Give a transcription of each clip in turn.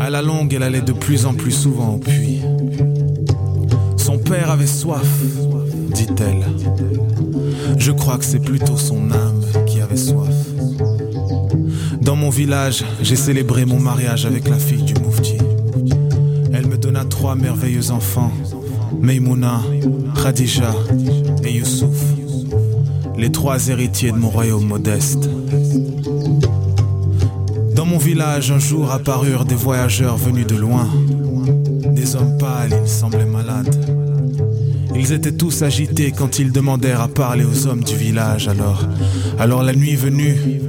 À la longue, elle allait de plus en plus souvent au puits. Son père avait soif, dit-elle. Je crois que c'est plutôt son âme qui avait soif. Dans mon village, j'ai célébré mon mariage avec la fille du Moufti. Elle me donna trois merveilleux enfants, Meimouna, Khadija et Youssouf, les trois héritiers de mon royaume modeste. Dans mon village, un jour apparurent des voyageurs venus de loin. Des hommes pâles, ils semblaient malades. Ils étaient tous agités quand ils demandèrent à parler aux hommes du village. Alors, alors la nuit venue,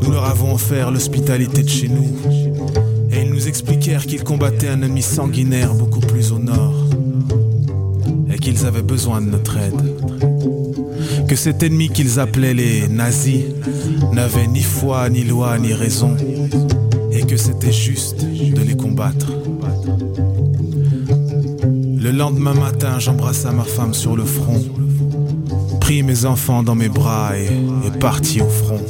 nous leur avons offert l'hospitalité de chez nous. Et ils nous expliquèrent qu'ils combattaient un ennemi sanguinaire beaucoup plus au nord. Et qu'ils avaient besoin de notre aide. Que cet ennemi qu'ils appelaient les nazis n'avait ni foi, ni loi, ni raison. Et que c'était juste de les combattre. Le lendemain matin, j'embrassa ma femme sur le front, pris mes enfants dans mes bras et, partis au front.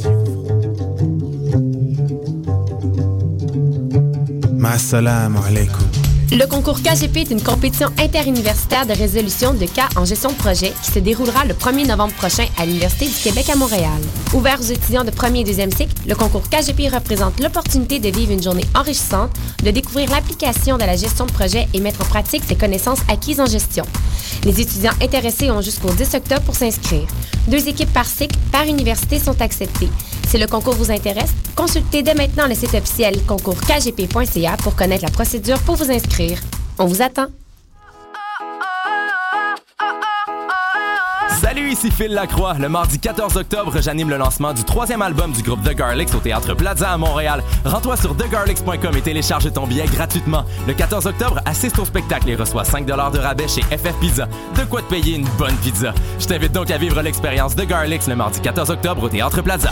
Ma salam alaikum. Le concours KGP est une compétition interuniversitaire de résolution de cas en gestion de projet qui se déroulera le 1er novembre prochain à l'Université du Québec à Montréal. Ouvert aux étudiants de premier et deuxième cycle, le concours KGP représente l'opportunité de vivre une journée enrichissante, de découvrir l'application de la gestion de projet et mettre en pratique ses connaissances acquises en gestion. Les étudiants intéressés ont jusqu'au 10 octobre pour s'inscrire. Deux équipes par cycle, par université sont acceptées. Si le concours vous intéresse, consultez dès maintenant le site officiel concourskgp.ca pour connaître la procédure pour vous inscrire. On vous attend. Salut, ici Phil Lacroix. Le mardi 14 octobre, j'anime le lancement du troisième album du groupe The Garlics au Théâtre Plaza à Montréal. Rends-toi sur thegarlics.com et télécharge ton billet gratuitement. Le 14 octobre, assiste au spectacle et reçois 5 de rabais chez FF Pizza. De quoi te payer une bonne pizza. Je t'invite donc à vivre l'expérience The Garlics le mardi 14 octobre au Théâtre Plaza.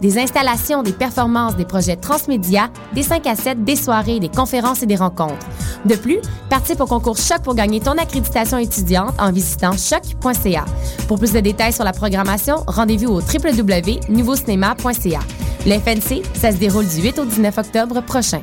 Des installations, des performances, des projets transmédia, des 5 à 7, des soirées, des conférences et des rencontres. De plus, participe au concours Choc pour gagner ton accréditation étudiante en visitant choc.ca. Pour plus de détails sur la programmation, rendez-vous au www.nouveaucinéma.ca. Le FNC, ça se déroule du 8 au 19 octobre prochain.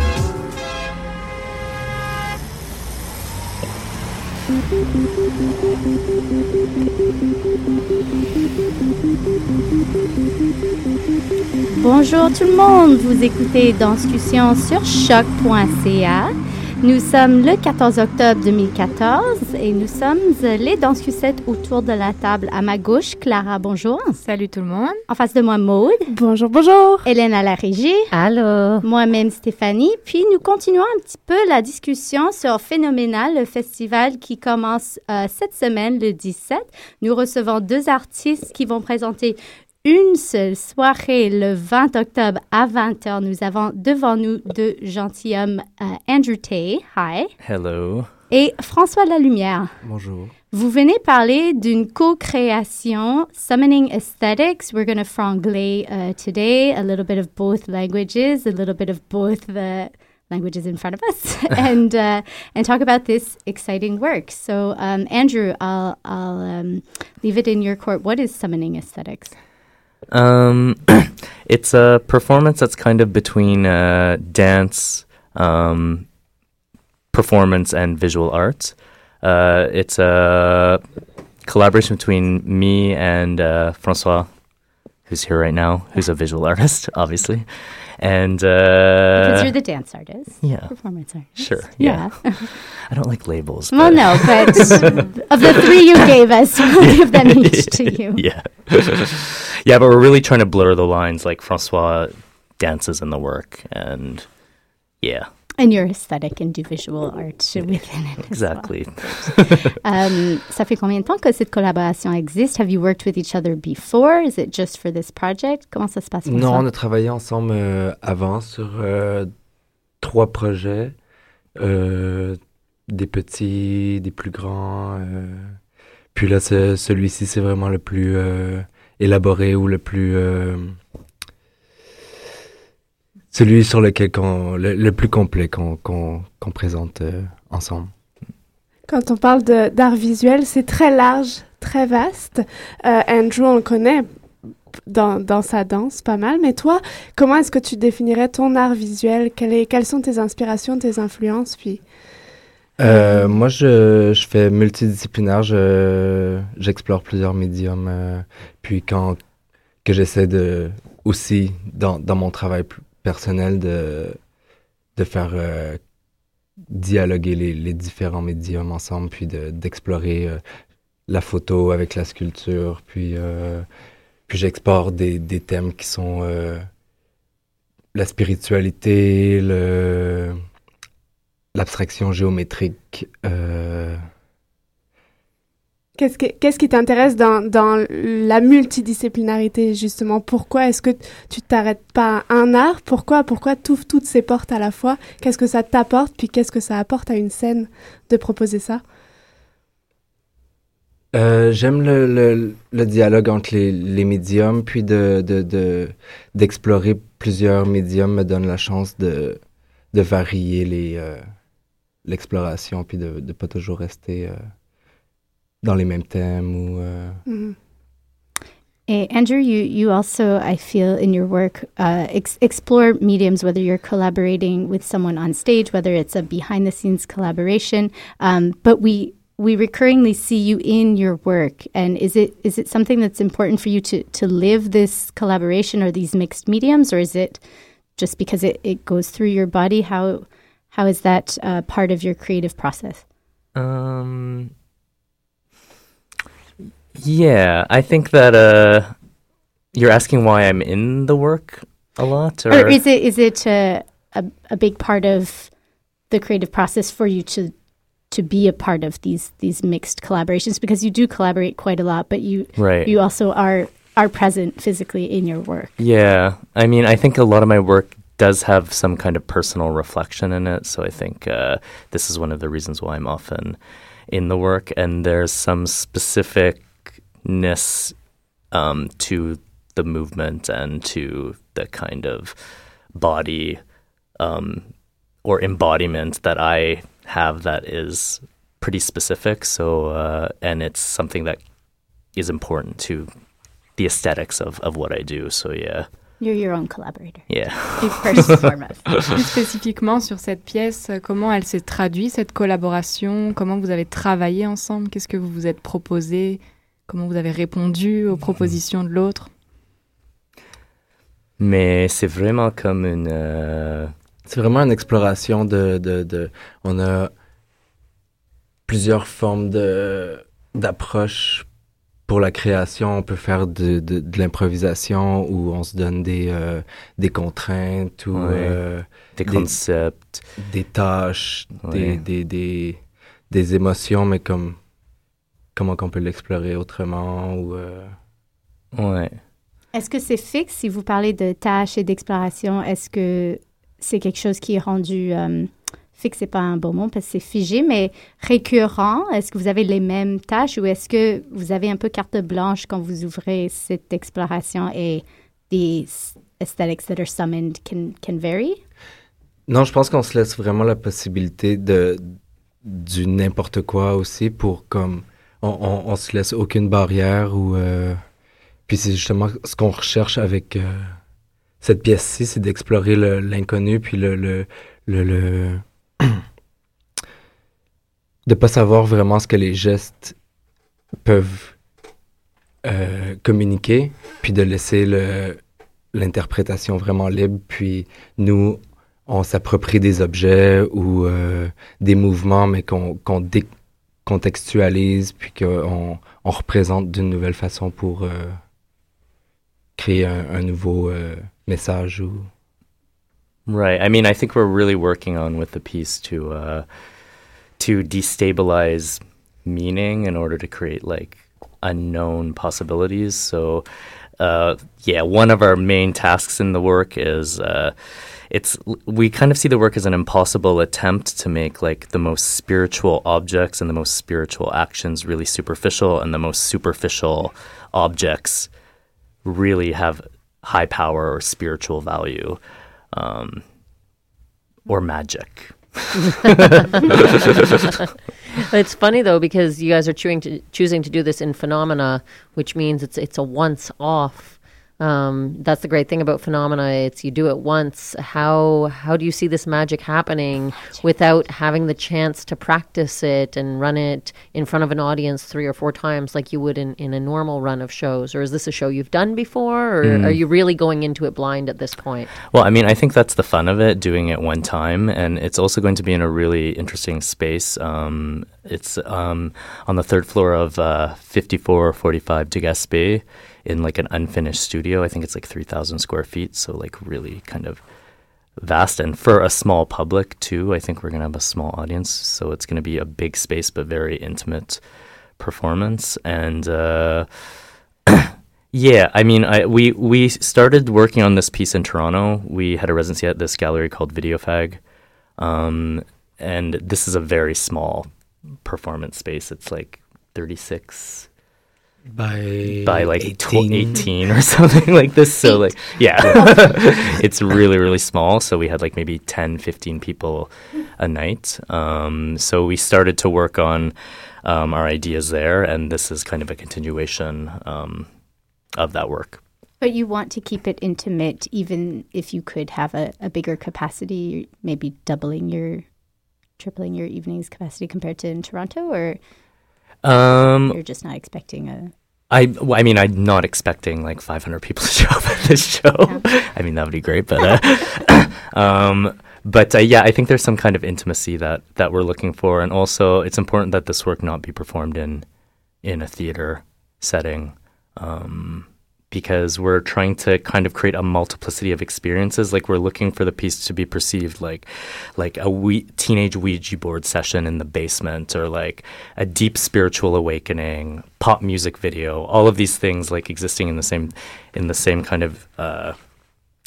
Bonjour tout le monde, vous écoutez Danscussion sur choc.ca. Nous sommes le 14 octobre 2014 et nous sommes les Danscussettes autour de la table. À ma gauche, Clara, bonjour. Salut tout le monde. En face de moi, Maude. Bonjour, bonjour. Hélène à la régie. Allô. Moi-même, Stéphanie. Puis nous continuons un petit peu la discussion sur Phénoménal, le festival qui commence euh, cette semaine, le 17. Nous recevons deux artistes qui vont présenter une seule soirée le 20 octobre à 20h. Nous avons devant nous deux gentilshommes, euh, Andrew Tay, hi, Hello. et François Lalumière. Bonjour. Vous venez parler d'une co-création, Summoning Aesthetics. We're going to franglais uh, today, a little bit of both languages, a little bit of both the languages in front of us, and uh, and talk about this exciting work. So, um, Andrew, I'll I'll um, leave it in your court. What is Summoning Aesthetics? Um, it's a performance that's kind of between uh, dance, um, performance and visual arts. Uh, it's a collaboration between me and uh, Francois, who's here right now, who's a visual artist, obviously. And uh, because you're the dance artist, yeah, performance artist. Sure, yeah. yeah. I don't like labels. Well, no, but of the three you gave us, we'll give them each to you. yeah. yeah, but we're really trying to blur the lines. Like Francois dances in the work, and yeah, And your aesthetic and do visual art within it. well. exactly. Um, ça fait combien de temps que cette collaboration existe? Have you worked with each other before? Is it just for this project? Comment ça se passe? Non, on a travaillé ensemble euh, avant sur euh, trois projets, euh, des petits, des plus grands. Puis là, ce- celui-ci, c'est vraiment le plus élaboré ou le plus... celui sur lequel qu'on, le, le plus complet qu'on qu'on présente euh, ensemble. Quand on parle d'art visuel, c'est très large, très vaste. Euh, Andrew, on le connaît dans, dans sa danse pas mal, mais toi, comment est-ce que tu définirais ton art visuel? Quelle est- Quelles sont tes inspirations, tes influences puis... Euh, moi, je, je fais multidisciplinaire. Je, j'explore plusieurs médiums. puis quand que j'essaie de aussi dans, dans mon travail plus personnel de faire euh, dialoguer les, différents médiums ensemble, puis de, d'explorer euh, la photo avec la sculpture, puis euh, puis j'explore des, thèmes qui sont la spiritualité, l'abstraction géométrique. Qu'est-ce qui, t'intéresse dans, la multidisciplinarité, justement? Pourquoi est-ce que tu t'arrêtes pas à un art? Pourquoi, pourquoi ouvres toutes ces portes à la fois? Qu'est-ce que ça t'apporte? Puis qu'est-ce que ça apporte à une scène de proposer ça? Euh, J'aime le, dialogue entre les, médiums, puis de, de, de, d'explorer plusieurs médiums me donne la chance de, varier euh, l'exploration, puis de ne pas toujours rester euh, dans les mêmes thèmes. Ou, euh, Mhm. Eh, Andrew, you, you also, I feel, in your work, uh, ex- explore mediums, whether you're collaborating with someone on stage, whether it's a behind the scenes collaboration. Um, but we, we recurringly see you in your work. And is it, is it something that's important for you to, to live this collaboration or these mixed mediums, or is it just because it, it goes through your body? How, how is that uh, part of your creative process? Um. Yeah, I think that uh, you're asking why I'm in the work a lot, or, Or is it is it a, a a big part of the creative process for you to to be a part of these these mixed collaborations because you do collaborate quite a lot, but you Right. you also are are present physically in your work. Yeah, I mean, I think a lot of my work does have some kind of personal reflection in it. So I think uh, this is one of the reasons why I'm often in the work. And there's some specificness um, to the movement and to the kind of body um, or embodiment that I have that is pretty specific. So, uh, and it's something that is important to the aesthetics of, of what I do. So, yeah. You're your own collaborator. Yeah. First. Plus spécifiquement sur cette pièce, euh, comment elle s'est traduite, cette collaboration Comment vous avez travaillé ensemble Qu'est-ce que vous vous êtes proposé Comment vous avez répondu aux propositions de l'autre? Mais c'est vraiment comme une. euh, C'est vraiment une exploration de, de, de- On a plusieurs formes de d'approche pour la création. On peut faire de, de, de l'improvisation où on se donne des, euh, des contraintes ou Ouais. euh, Des concepts. des tâches, Ouais. des, des, des émotions, mais comme comment qu'on peut l'explorer autrement ou euh, Ouais. Est-ce que c'est fixe? Si vous parlez de tâches et d'exploration? Est-ce que c'est quelque chose qui est rendu euh, fixe, c'est pas un bon mot parce que c'est figé, mais récurrent? Est-ce que vous avez les mêmes tâches ou est-ce que vous avez un peu carte blanche quand vous ouvrez cette exploration et the aesthetics that are summoned can, can vary? Non, je pense qu'on se laisse vraiment la possibilité de du n'importe quoi aussi pour comme on, on, on se laisse aucune barrière ou euh, puis c'est justement ce qu'on recherche avec euh, cette pièce-ci, c'est d'explorer l'inconnu puis le, le, le, de pas savoir vraiment ce que les gestes peuvent euh, communiquer, puis de laisser l'interprétation vraiment libre, puis nous, on s'approprie des objets ou des mouvements, mais qu'on qu'on décontextualise, puis qu'on on représente d'une nouvelle façon pour euh, créer un, un nouveau euh, message ou Right. I mean, I think we're really working on with the piece to uh, to destabilize meaning in order to create like unknown possibilities. So, uh, yeah, one of our main tasks in the work is uh, it's we kind of see the work as an impossible attempt to make like the most spiritual objects and the most spiritual actions really superficial, and the most superficial objects really have high power or spiritual value um, or magic. it's funny though because you guys are choosing to, choosing to do this in phenomena, which means it's it's a once off. Um, that's the great thing about phenomena. It's you do it once. How how do you see this magic happening without having the chance to practice it and run it in front of an audience three or four times like you would in, in a normal run of shows? Or is this a show you've done before, or Mm. are you really going into it blind at this point? Well, I mean, I think that's the fun of it, doing it one time, and it's also going to be in a really interesting space. Um, it's um, on the third floor of uh, 5445 de Gaspé in like an unfinished studio. I think it's like 3,000 square feet, so like really kind of vast. And for a small public too, I think we're going to have a small audience, so it's going to be a big space but very intimate performance. And uh, yeah, I mean, I, we we started working on this piece in Toronto. We had a residency at this gallery called Videofag, um, and this is a very small performance space. It's like 36 by by like 18. 18, 18 or something like this. So like yeah, it's really really small. So we had like maybe 10, 15 people a night. Um, so we started to work on um, our ideas there, and this is kind of a continuation um, of that work. But you want to keep it intimate, even if you could have a, a bigger capacity, maybe doubling your, tripling your evenings capacity compared to in Toronto, or Um, you're just not expecting a. I, well, I mean, I'm not expecting like 500 people to show up at this show. I mean, that would be great, but, uh, um, but uh, yeah, I think there's some kind of intimacy that that we're looking for, and also it's important that this work not be performed in in a theater setting. Um, because we're trying to kind of create a multiplicity of experiences. Like we're looking for the piece to be perceived like like a we- teenage Ouija board session in the basement, or like a deep spiritual awakening, pop music video. All of these things like existing in the same in the same kind of. Uh,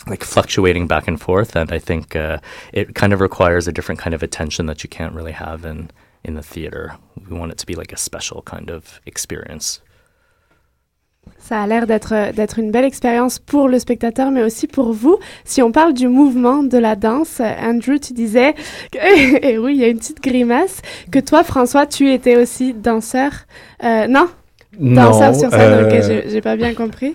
like fluctuating back and forth, and I think uh, it kind of requires a different kind of attention that you can't really have in in the theater. We want it to be like a special kind of experience. Ça a l'air d'être d'être une belle expérience pour le spectateur, mais aussi pour vous. Si on parle du mouvement de la danse, Andrew, tu disais, que- et oui, il y a une petite grimace, que toi, François, tu étais aussi danseur. Euh, non, Non, danseur sur scène. euh, Ok, j'ai pas bien compris.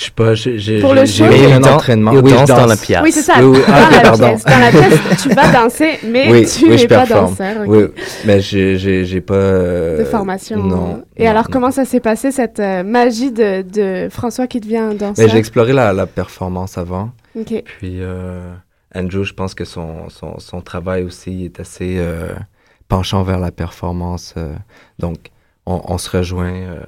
Je sais pas, j'ai Pour le j'ai show? eu Mais un entraînement. oui, danse dans la pièce. Oui, c'est ça. Oui, oui, dans ah, ok, la pièce. Dans la pièce, tu vas danser, mais oui, tu oui, n'es pas danseur. ok. Oui, mais j'ai j'ai j'ai pas euh, de formation. Non. Et alors, comment ça s'est passé, cette euh, magie de, de François qui devient un danseur Mais j'ai exploré la, la performance avant. Ok. Puis euh, Andrew, je pense que son, son, son travail aussi est assez euh, penchant vers la performance. euh, donc, on, on se rejoint euh,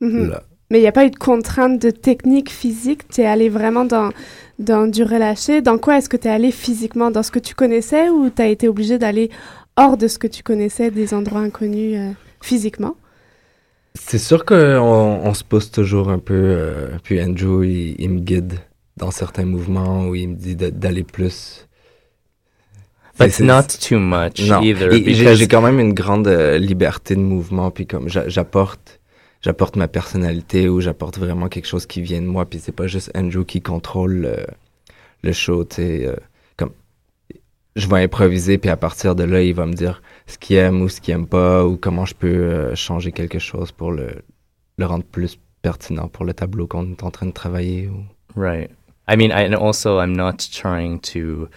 Mhm. là. Mais il n'y a pas eu de contrainte de technique physique? Tu es allé vraiment dans, dans du relâché? Dans quoi est-ce que tu es allé physiquement? Dans ce que tu connaissais ou tu as été obligé d'aller hors de ce que tu connaissais, des endroits inconnus euh, physiquement? C'est sûr qu'on on se pousse toujours un peu. euh, puis Andrew, il, il me guide dans certains mouvements où il me dit d'aller plus. But C'est- not too much non. either, j'ai- because- J'ai quand même une grande euh, liberté de mouvement, puis comme j'a- j'apporte, j'apporte ma personnalité ou j'apporte vraiment quelque chose qui vient de moi, puis c'est pas juste Andrew qui contrôle le, le show, tu sais, euh, comme je vais improviser, puis à partir de là, il va me dire ce qu'il aime ou ce qu'il aime pas, ou comment je peux euh, changer quelque chose pour le, le rendre plus pertinent pour le tableau qu'on est en train de travailler. Ou... Right. I mean, I, and also I'm not trying to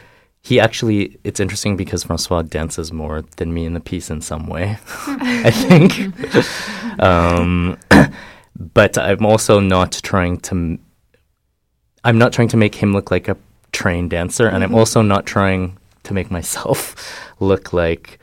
he actually it's interesting because Francois dances more than me in the piece in some way, I think. um, but I'm also not trying to. I'm not trying to make him look like a trained dancer, and I'm Mhm. also not trying to make myself look like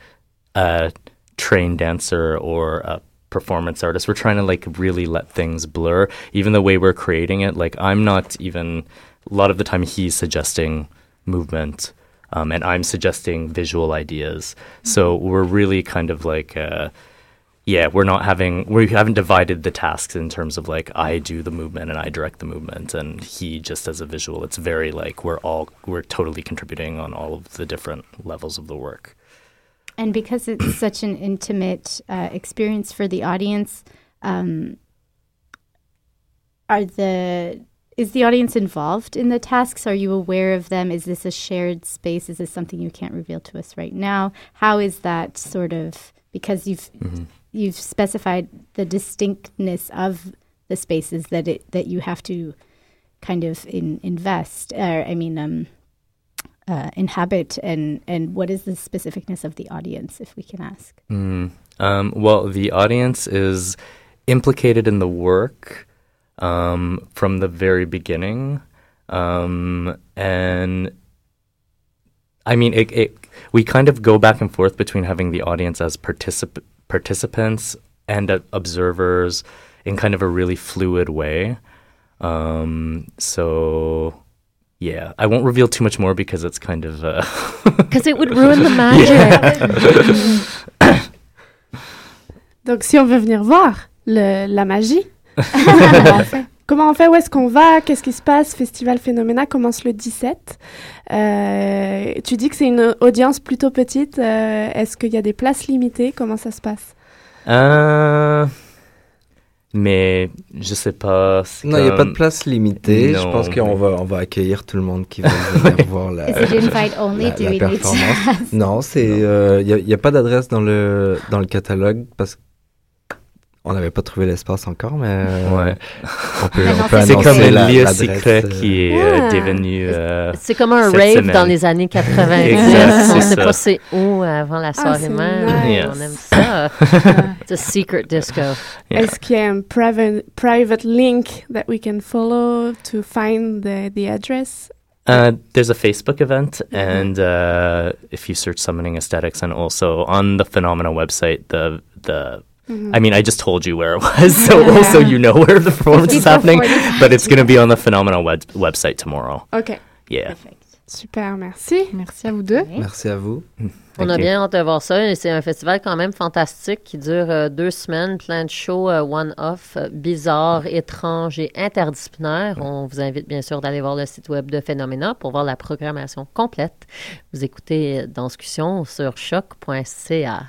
a trained dancer or a performance artist. We're trying to like really let things blur. Even the way we're creating it, like I'm not even a lot of the time he's suggesting movement. Um, and I'm suggesting visual ideas. So we're really kind of like, uh, yeah, we're not having, we haven't divided the tasks in terms of like, I do the movement and I direct the movement and he just as a visual. It's very like, we're all, we're totally contributing on all of the different levels of the work. And because it's such an intimate uh, experience for the audience, um, are the is the audience involved in the tasks? Are you aware of them? Is this a shared space? Is this something you can't reveal to us right now? How is that sort of because you've Mhm. you've specified the distinctness of the spaces that it that you have to kind of in, invest or I mean um, uh, inhabit and and what is the specificness of the audience if we can ask Mm. Um, well, the audience is implicated in the work um, from the very beginning, um, and I mean, it, it. We kind of go back and forth between having the audience as particip- participants and uh, observers in kind of a really fluid way. Um, so. Yeah, I won't reveal too much more because it's kind of because it would ruin the magic. Donc, si on veut venir voir le, la magie, comment on fait? Où est-ce qu'on va? Qu'est-ce qui se passe? Festival Phénoména commence le 17. Euh, tu dis que c'est une audience plutôt petite. Euh, est-ce qu'il y a des places limitées? Comment ça se passe? Euh, mais je sais pas. Non, il n'y a pas de comme- place limitée. Je pense qu'on mais- va, on va accueillir tout le monde qui veut venir voir la, performance. Non, c'est il n'y a, y a pas d'adresse dans le dans le catalogue parce qu'on n'avait pas trouvé l'espace encore, mais euh, Ouais. on peut, on non, peut C'est comme un la- lieu secret euh, qui est euh, Ah. devenu. euh, C'est comme un rave semaine. dans les années 90. Exact, on c'est sait pas c'est où avant la soirée c'est même. nice. On aime ça. It's a secret disco. Yeah. Est-ce qu'il y a un private, private link that we can follow to find the, the address? Uh, there's a Facebook event, and uh, if you search Summoning Aesthetics, and also on the Phenomena website, the the. Mhm. I mean, I just told you where it was, so also you know where the performance is happening. But it's going to be on the Phenomena web- website tomorrow. Ok. Yeah. Super, merci. Merci à vous deux. Merci à vous. On a bien hâte de voir ça. et C'est un festival quand même fantastique qui dure euh, deux semaines, plein de shows euh, one-off, euh, bizarres, étranges et interdisciplinaires. On vous invite bien sûr d'aller voir le site web de Phénoména pour voir la programmation complète. Vous écoutez euh, Danscussion sur choc.ca.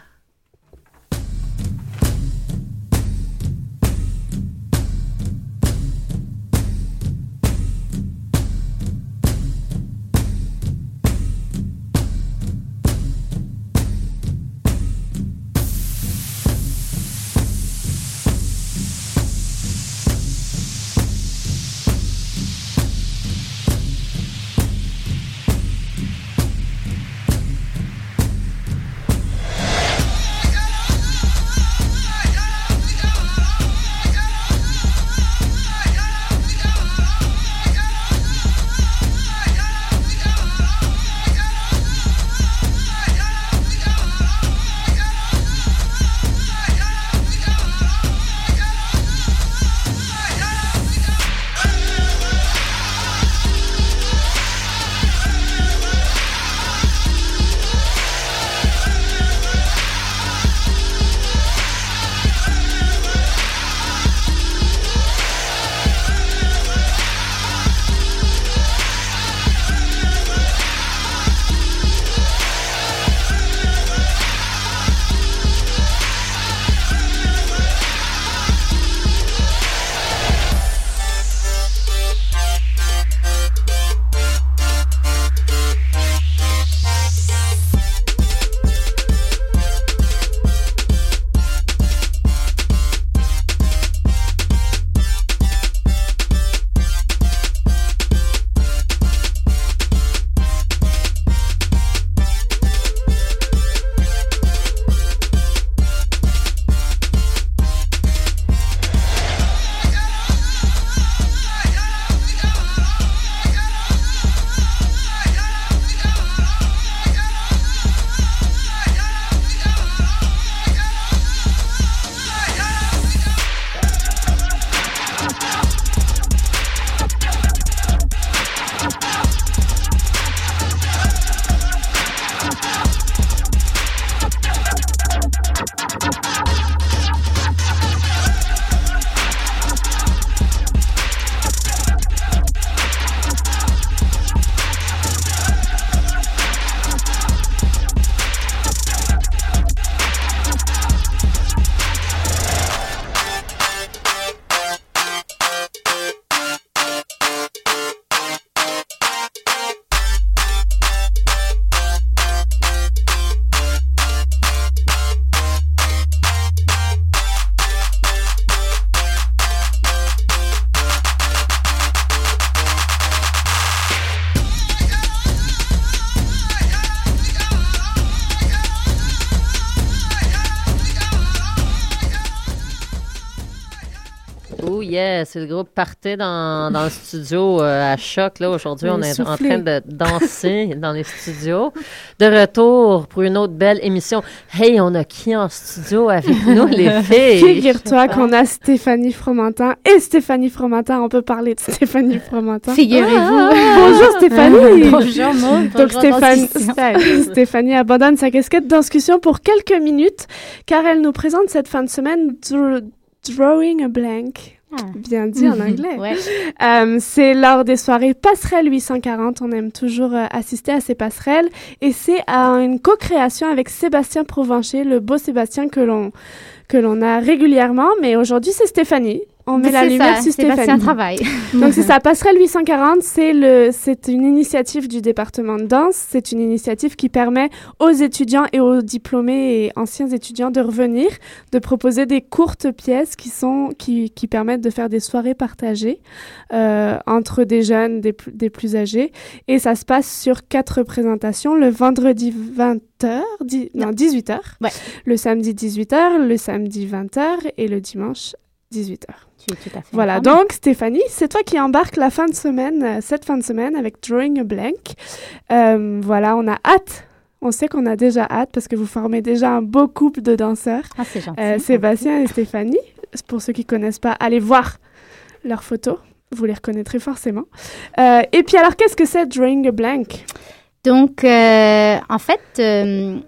c'est le groupe Partez dans, dans le studio euh, à choc. Là, aujourd'hui, on est en train de danser dans les studios. De retour pour une autre belle émission. Hey, on a qui en studio avec nous, les filles? Figure-toi qu'on a Stéphanie Fromentin et Stéphanie Fromentin. On peut parler de Stéphanie Fromentin. Figurez-vous. Bonjour Stéphanie. Bonjour Maud. Donc Bonjour, Stéphanie. Stéphanie abandonne sa casquette d'inscussion pour quelques minutes car elle nous présente cette fin de semaine Dr- Drawing a Blank. Bien dit en anglais. Ouais. Euh, c'est lors des soirées Passerelle 840. On aime toujours euh, assister à ces passerelles. Et c'est à une co-création avec Sébastien Provencher, le beau Sébastien que l'on que l'on a régulièrement. Mais aujourd'hui, c'est Stéphanie. On met la C'est lumière ça, sur Stéphanie. travaille. Donc c'est ça, Passerelle 840, c'est le, c'est une initiative du département de danse. C'est une initiative qui permet aux étudiants et aux diplômés et anciens étudiants de revenir, de proposer des courtes pièces qui sont, qui, qui permettent de faire des soirées partagées euh, entre des jeunes, des, plus- des plus âgés. Et ça se passe sur quatre représentations, le vendredi 20h, non, 18h, le samedi 18h, le samedi 20h et le dimanche 18h. Tu es tout à fait Voilà, donc Stéphanie, c'est toi qui embarques la fin de semaine, euh, cette fin de semaine avec Drawing a Blank. Euh, voilà, on a hâte. On sait qu'on a déjà hâte parce que vous formez déjà un beau couple de danseurs. Ah, c'est gentil. Euh, Sébastien et Stéphanie. Pour ceux qui connaissent pas, allez voir leurs photos. Vous les reconnaîtrez forcément. Euh, et puis alors, qu'est-ce que c'est Drawing a Blank? Donc, en fait,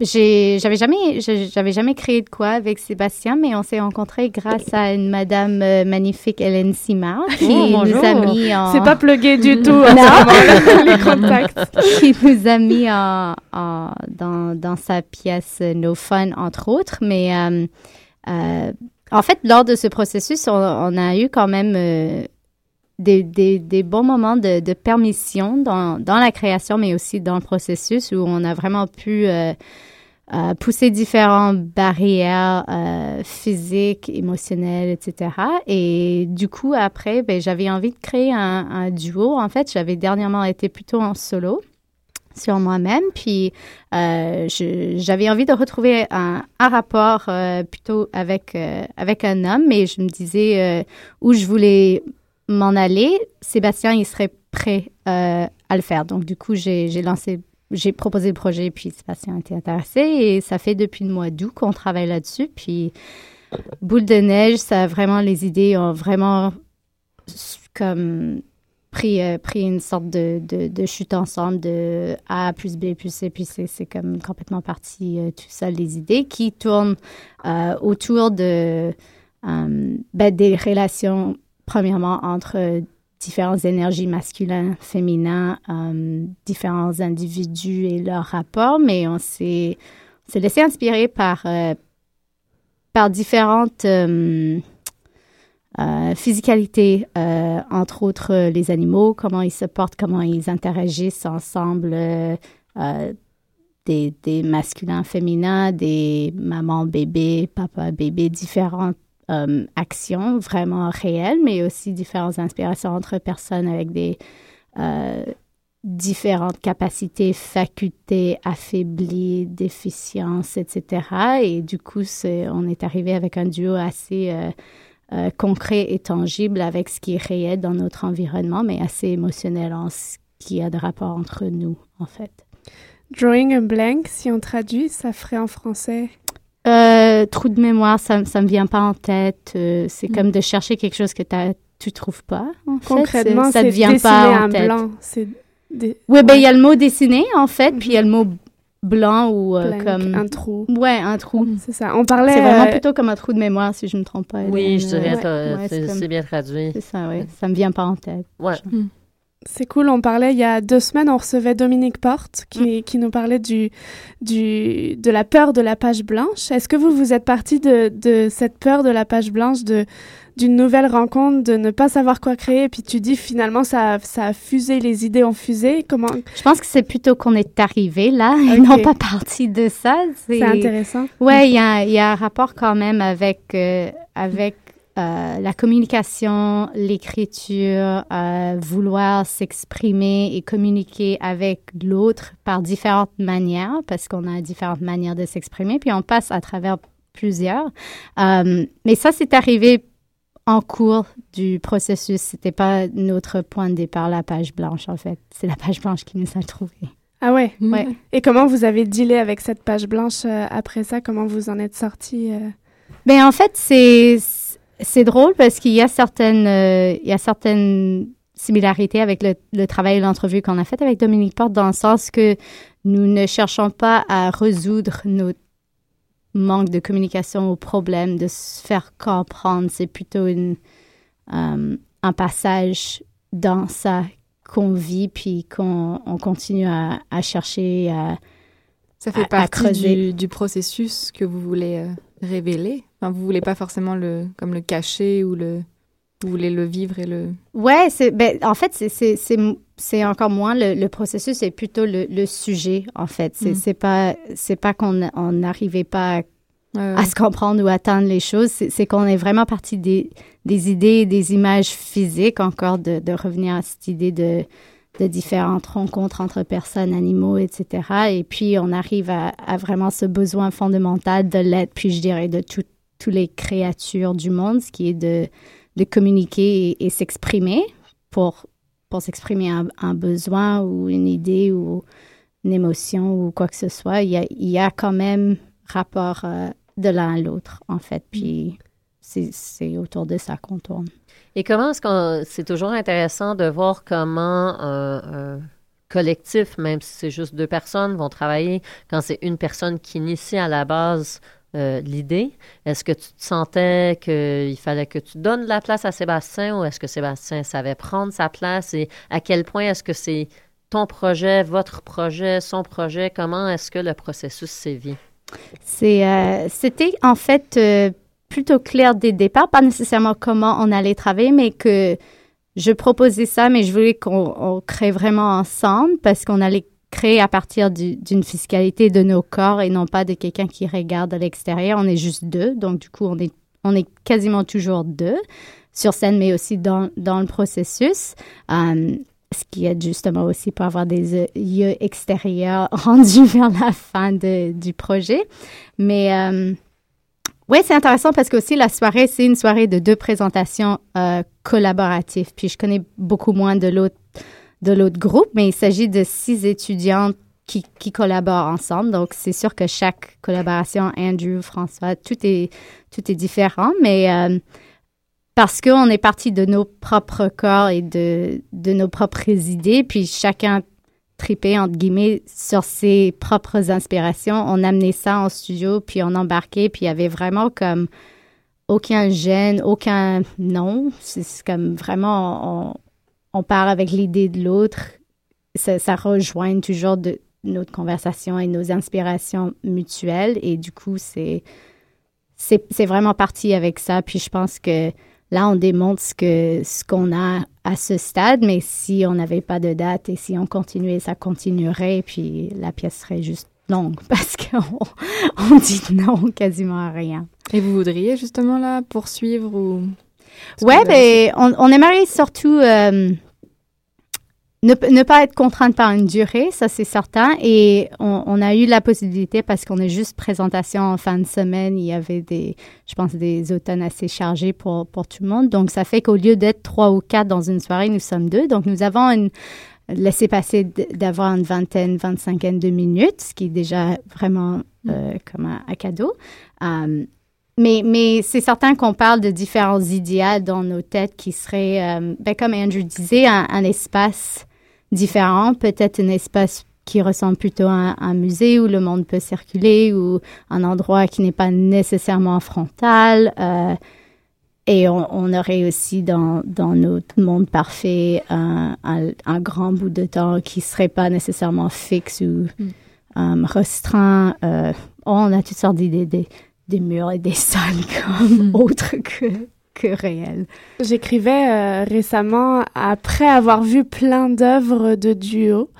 j'avais jamais, j'avais jamais créé de quoi avec Sébastien, mais on s'est rencontrés grâce à une madame euh, magnifique, Hélène Simard, qui Oh, nous bonjour. a mis en... C'est pas plugué du tout, ce Non. les contacts. qui nous a mis en, en- dans, dans sa pièce No Fun, entre autres. Mais euh, euh, en fait, lors de ce processus, on, on a eu quand même euh, des, des, bons moments de, permission dans, dans la création, mais aussi dans le processus où on a vraiment pu euh, euh, pousser différentes barrières euh, physiques, émotionnelles, etc. Et du coup, après, ben, j'avais envie de créer un, duo. En fait, j'avais dernièrement été plutôt en solo sur moi-même. Puis j'avais envie de retrouver un, un rapport plutôt avec, avec un homme, mais je me disais où je voulais m'en aller. Sébastien, il serait prêt euh, à le faire. Donc, du coup, j'ai lancé, j'ai proposé le projet, puis Sébastien était intéressé. Et ça fait depuis le mois d'août qu'on travaille là-dessus. Puis, boule de neige, ça a vraiment, les idées ont vraiment comme pris, euh, pris une sorte de, de, chute ensemble de A plus B plus C, puis c'est comme complètement parti euh, tout seul les idées qui tournent autour de ben, des relations, premièrement, entre différentes énergies masculines, féminins, euh, différents individus et leurs rapports, mais on s'est laissé inspirer par, euh, par différentes euh, euh, physicalités, entre autres les animaux, comment ils se portent, comment ils interagissent ensemble, des, des masculins, féminins, des mamans, bébés, papa, bébé, différentes euh, actions vraiment réelles, mais aussi différentes inspirations entre personnes avec des euh, différentes capacités, facultés affaiblies, déficiences, etc. Et du coup, on est arrivé avec un duo assez euh, euh, concret et tangible avec ce qui est réel dans notre environnement, mais assez émotionnel en ce qui a de rapport entre nous, en fait. Drawing a Blank, si on traduit, ça ferait en français. Euh, trou de mémoire, ça, ça me vient pas en tête. Euh, c'est comme de chercher quelque chose que tu trouves pas. En fait. Concrètement, ça te vient pas en tête. blanc. Des- Oui, ben il y a le mot dessiné en fait, puis il y a le mot blanc ou euh, Blank, comme un trou. Ouais, un trou. C'est ça. On parlait. C'est vraiment euh, plutôt comme un trou de mémoire si je me trompe pas. Oui, je dirais Ouais. c'est comme- bien traduit. C'est ça, oui. Ça me vient pas en tête. Ouais. C'est cool, on parlait il y a deux semaines, on recevait Dominique Porte qui, qui nous parlait du, du, de la peur de la page blanche. Est-ce que vous, vous êtes parti de, de cette peur de la page blanche, de, d'une nouvelle rencontre, de ne pas savoir quoi créer, et puis tu dis finalement ça, a- ça a fusé, les idées ont fusé. Comment? Je pense que c'est plutôt qu'on est arrivé là et Ok. non pas parti de ça. C'est intéressant. Ouais, il y a, y a un rapport quand même avec, euh, avec euh, la communication, l'écriture, euh, vouloir s'exprimer et communiquer avec l'autre par différentes manières, parce qu'on a différentes manières de s'exprimer, puis on passe à travers plusieurs. Euh, mais ça, c'est arrivé en cours du processus. C'était pas notre point de départ, la page blanche, en fait. C'est la page blanche qui nous a trouvés. Ah ouais? Ouais. Et comment vous avez dealé avec cette page blanche après ça? Comment vous en êtes sorti? euh? Ben en fait, c'est c'est drôle parce qu'il y a certaines euh, il y a certaines similarités avec le, le travail et l'entrevue qu'on a fait avec Dominique Porte dans le sens que nous ne cherchons pas à résoudre notre manque de communication ou problème de se faire comprendre. C'est plutôt une, euh, un passage dans ça qu'on vit puis qu'on on continue à, à chercher à, Ça fait à- à partie creuser. du, du processus que vous voulez euh, révéler. Enfin, vous voulez pas forcément le comme le cacher ou le vous voulez le vivre et le Ouais, c'est ben, en fait c'est encore moins le, le processus, c'est plutôt le, le sujet en fait. C'est Mm. c'est pas c'est pas qu'on on n'arrivait pas à, Ouais, à se comprendre ou atteindre les choses. C'est qu'on est vraiment parti des des idées, des images physiques encore de de revenir à cette idée de de différentes rencontres entre personnes, animaux, etc. Et puis on arrive à, à vraiment ce besoin fondamental de l'être, puis je dirais de tout- toutes les créatures du monde, ce qui est de de communiquer et, et s'exprimer pour, pour s'exprimer un, un besoin ou une idée ou une émotion ou quoi que ce soit. Il y a, il y a quand même rapport euh, de l'un à l'autre, en fait. Puis c'est c'est autour de ça qu'on tourne. Et comment est-ce qu'on. C'est toujours intéressant de voir comment un, un collectif, même si c'est juste deux personnes, vont travailler quand c'est une personne qui initie à la base euh, l'idée. Est-ce que tu te sentais qu'il fallait que tu donnes la place à Sébastien ou est-ce que Sébastien savait prendre sa place et à quel point est-ce que c'est ton projet, votre projet, son projet? Comment est-ce que le processus sévit? Euh, c'était en fait euh, plutôt clair dès le départ, pas nécessairement comment on allait travailler, mais que je proposais ça, mais je voulais qu'on on crée vraiment ensemble parce qu'on allait créer à partir du- d'une fiscalité de nos corps et non pas de quelqu'un qui regarde à l'extérieur. On est juste deux, donc du coup, on est, on est quasiment toujours deux sur scène, mais aussi dans, dans le processus. Euh, ce qui aide justement aussi pour avoir des yeux extérieurs rendus vers la fin de- du projet. Mais euh, oui, c'est intéressant parce que aussi la soirée, c'est une soirée de deux présentations euh, collaboratives. Puis je connais beaucoup moins de l'autre de l'autre groupe, mais il s'agit de six étudiantes qui, collaborent ensemble. Donc, c'est sûr que chaque collaboration, Andrew, François, tout est, tout est différent, mais euh, parce qu'on est parti de nos propres corps et de, de nos propres idées, puis chacun tripait, entre guillemets, sur ses propres inspirations. On amenait ça en studio, puis on embarquait, puis il y avait vraiment comme aucun gêne, aucun non. C'est comme vraiment, on, part avec l'idée de l'autre. Ça, ça rejoint toujours de notre conversation et nos inspirations mutuelles. Et du coup, c'est c'est c'est vraiment parti avec ça. Puis je pense que là, on démontre ce que ce qu'on a à ce stade. Mais si on n'avait pas de date et si on continuait, ça continuerait. Puis la pièce serait juste longue parce qu'on on dit non quasiment à rien. Et vous voudriez justement là poursuivre ou? Ouais, ben, on, on aimerait surtout euh, ne, pas être contrainte par une durée, ça c'est certain. Et on, on a eu la possibilité, parce qu'on est juste présentation en fin de semaine, il y avait des, je pense, des automnes assez chargés pour, pour tout le monde. Donc, ça fait qu'au lieu d'être trois ou quatre dans une soirée, nous sommes deux. Donc, nous avons une, laissé passer d'avoir une vingtaine, vingt-cinquaine de minutes, ce qui est déjà vraiment euh, comme un, un cadeau. Mais, mais c'est certain qu'on parle de différents idéaux dans nos têtes qui seraient, euh, ben, comme Andrew disait, un, un espace différent, peut-être un espace qui ressemble plutôt à un, un musée où le monde peut circuler ou un endroit qui n'est pas nécessairement frontal. euh, et on, on aurait aussi dans, dans notre monde parfait un, un, un grand bout de temps qui serait pas nécessairement fixe ou euh, restreint. Euh, oh, on a toutes sortes d'idées des, murs et des salles comme autres que, que réels. J'écrivais euh, récemment, après avoir vu plein d'œuvres de duo,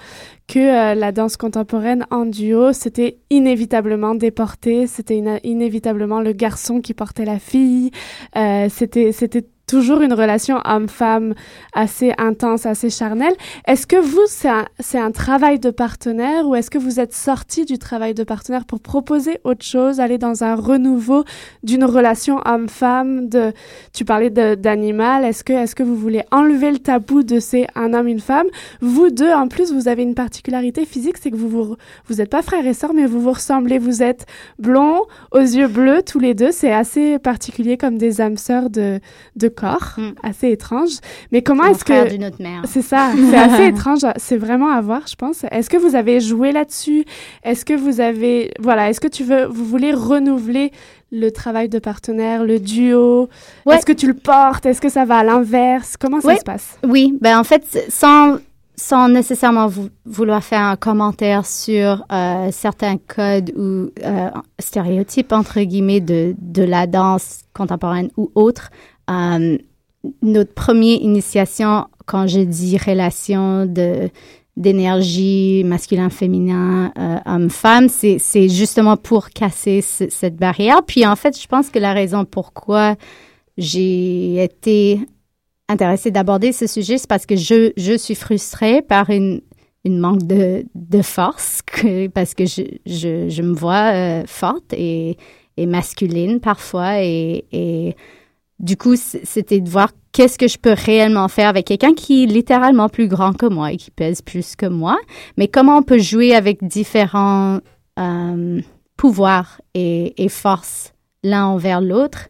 que euh, la danse contemporaine en duo, c'était inévitablement déporté, c'était inévitablement le garçon qui portait la fille, euh, c'était c'était toujours une relation homme-femme assez intense, assez charnelle. Est-ce que vous, c'est un, un travail de partenaire ou est-ce que vous êtes sorti du travail de partenaire pour proposer autre chose, aller dans un renouveau d'une relation homme-femme de, tu parlais d'animal. Est-ce que, est-ce que vous voulez enlever le tabou de c'est un homme, une femme? Vous deux, en plus, vous avez une particularité physique, c'est que vous vous, vous êtes pas frères et sœurs, mais vous vous ressemblez. Vous êtes blonds, aux yeux bleus, tous les deux. C'est assez particulier comme des âmes sœurs de, de corps, assez étrange. Mais comment est-ce que d'une autre mère. c'est ça, c'est assez étrange. C'est vraiment à voir, je pense. Est-ce que vous avez joué là-dessus? Est-ce que vous avez, voilà, est-ce que tu veux, vous voulez renouveler le travail de partenaire, le duo? Est-ce que tu le portes? Est-ce que ça va à l'inverse? Comment ça Ouais. se passe? Oui, ben en fait, sans, sans nécessairement vou- vouloir faire un commentaire sur euh, certains codes ou euh, stéréotypes, entre guillemets, de, de la danse contemporaine ou autre, euh, notre première initiation, quand je dis relation de d'énergie masculin-féminin, euh, homme-femme, c'est c'est justement pour casser ce- cette barrière. Puis en fait, je pense que la raison pourquoi j'ai été intéressée d'aborder ce sujet, c'est parce que je, je suis frustrée par une, une manque de, de force, que- parce que je, je, je me vois euh, forte et, et masculine parfois. Et, et du coup, c'était de voir qu'est-ce que je peux réellement faire avec quelqu'un qui est littéralement plus grand que moi et qui pèse plus que moi, mais comment on peut jouer avec différents euh, pouvoirs et, forces l'un envers l'autre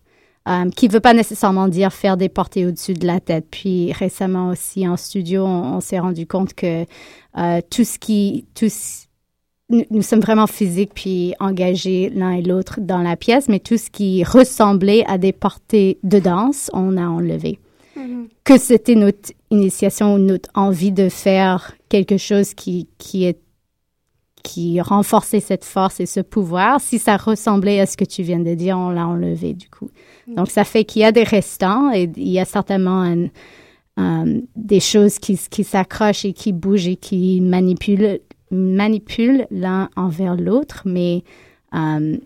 euh, qui ne veut pas nécessairement dire faire des portées au-dessus de la tête. Puis récemment aussi en studio, on, on s'est rendu compte que euh, tout ce qui... Tout ce- nous, nous sommes vraiment physiques puis engagés l'un et l'autre dans la pièce, mais tout ce qui ressemblait à des portées de danse, on a enlevé. Que c'était notre initiation ou notre envie de faire quelque chose qui, qui est qui renforçait cette force et ce pouvoir. Si ça ressemblait à ce que tu viens de dire, on l'a enlevé du coup. Donc ça fait qu'il y a des restants et il y a certainement un- des choses qui, qui s'accrochent et qui bougent et qui manipulent, manipulent l'un envers l'autre, mais euh,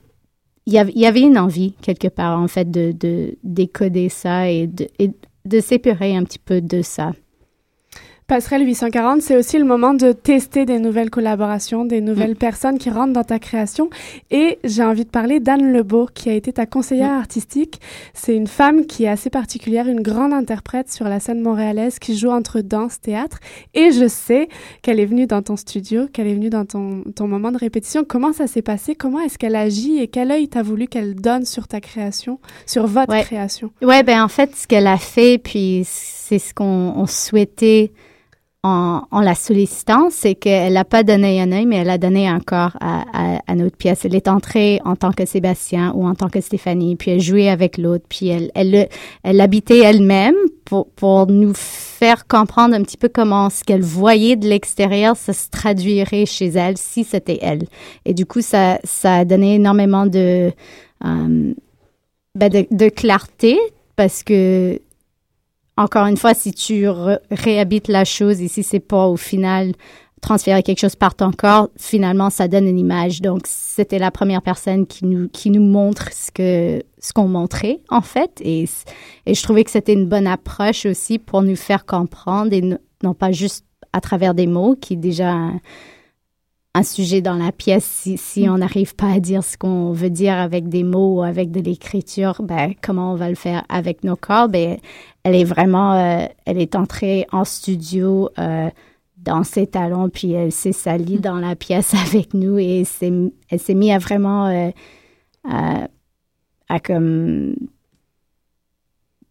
il y, avait une envie quelque part en fait de, de décoder ça et de, et de un petit peu de ça. Passerelle 840, c'est aussi le moment de tester des nouvelles collaborations, des nouvelles personnes qui rentrent dans ta création. Et j'ai envie de parler d'Anne Lebeau, qui a été ta conseillère artistique. C'est une femme qui est assez particulière, une grande interprète sur la scène montréalaise qui joue entre danse, théâtre. Et je sais qu'elle est venue dans ton studio, qu'elle est venue dans ton, ton moment de répétition. Comment ça s'est passé? Comment est-ce qu'elle agit? Et quel œil t'as voulu qu'elle donne sur ta création, sur votre Ouais. création? Ouais, ben en fait, ce qu'elle a fait, puis c'est ce qu'on on souhaitait en, en la sollicitant, c'est qu'elle n'a pas donné un œil, mais elle a donné un corps à, à, à notre pièce. Elle est entrée en tant que Sébastien ou en tant que Stéphanie, puis elle jouait avec l'autre, puis elle, elle, le- elle habitait elle-même pour, pour nous faire comprendre un petit peu comment ce qu'elle voyait de l'extérieur, ça se traduirait chez elle si c'était elle. Et du coup, ça, ça a donné énormément de, euh, ben de clarté parce que encore une fois, si tu réhabites la chose et si c'est pas au final transférer quelque chose par ton corps, finalement, ça donne une image. Donc, c'était la première personne qui nous, qui nous montre ce que, ce qu'on montrait, en fait. Et, et je trouvais que c'était une bonne approche aussi pour nous faire comprendre et no- non pas juste à travers des mots, qui déjà un, sujet dans la pièce. Si, si on n'arrive pas à dire ce qu'on veut dire avec des mots ou avec de l'écriture, ben, comment on va le faire avec nos corps? Ben, elle est vraiment, euh, elle est entrée en studio euh, dans ses talons, puis elle s'est salie dans la pièce avec nous et elle s'est mise à vraiment euh, à, à comme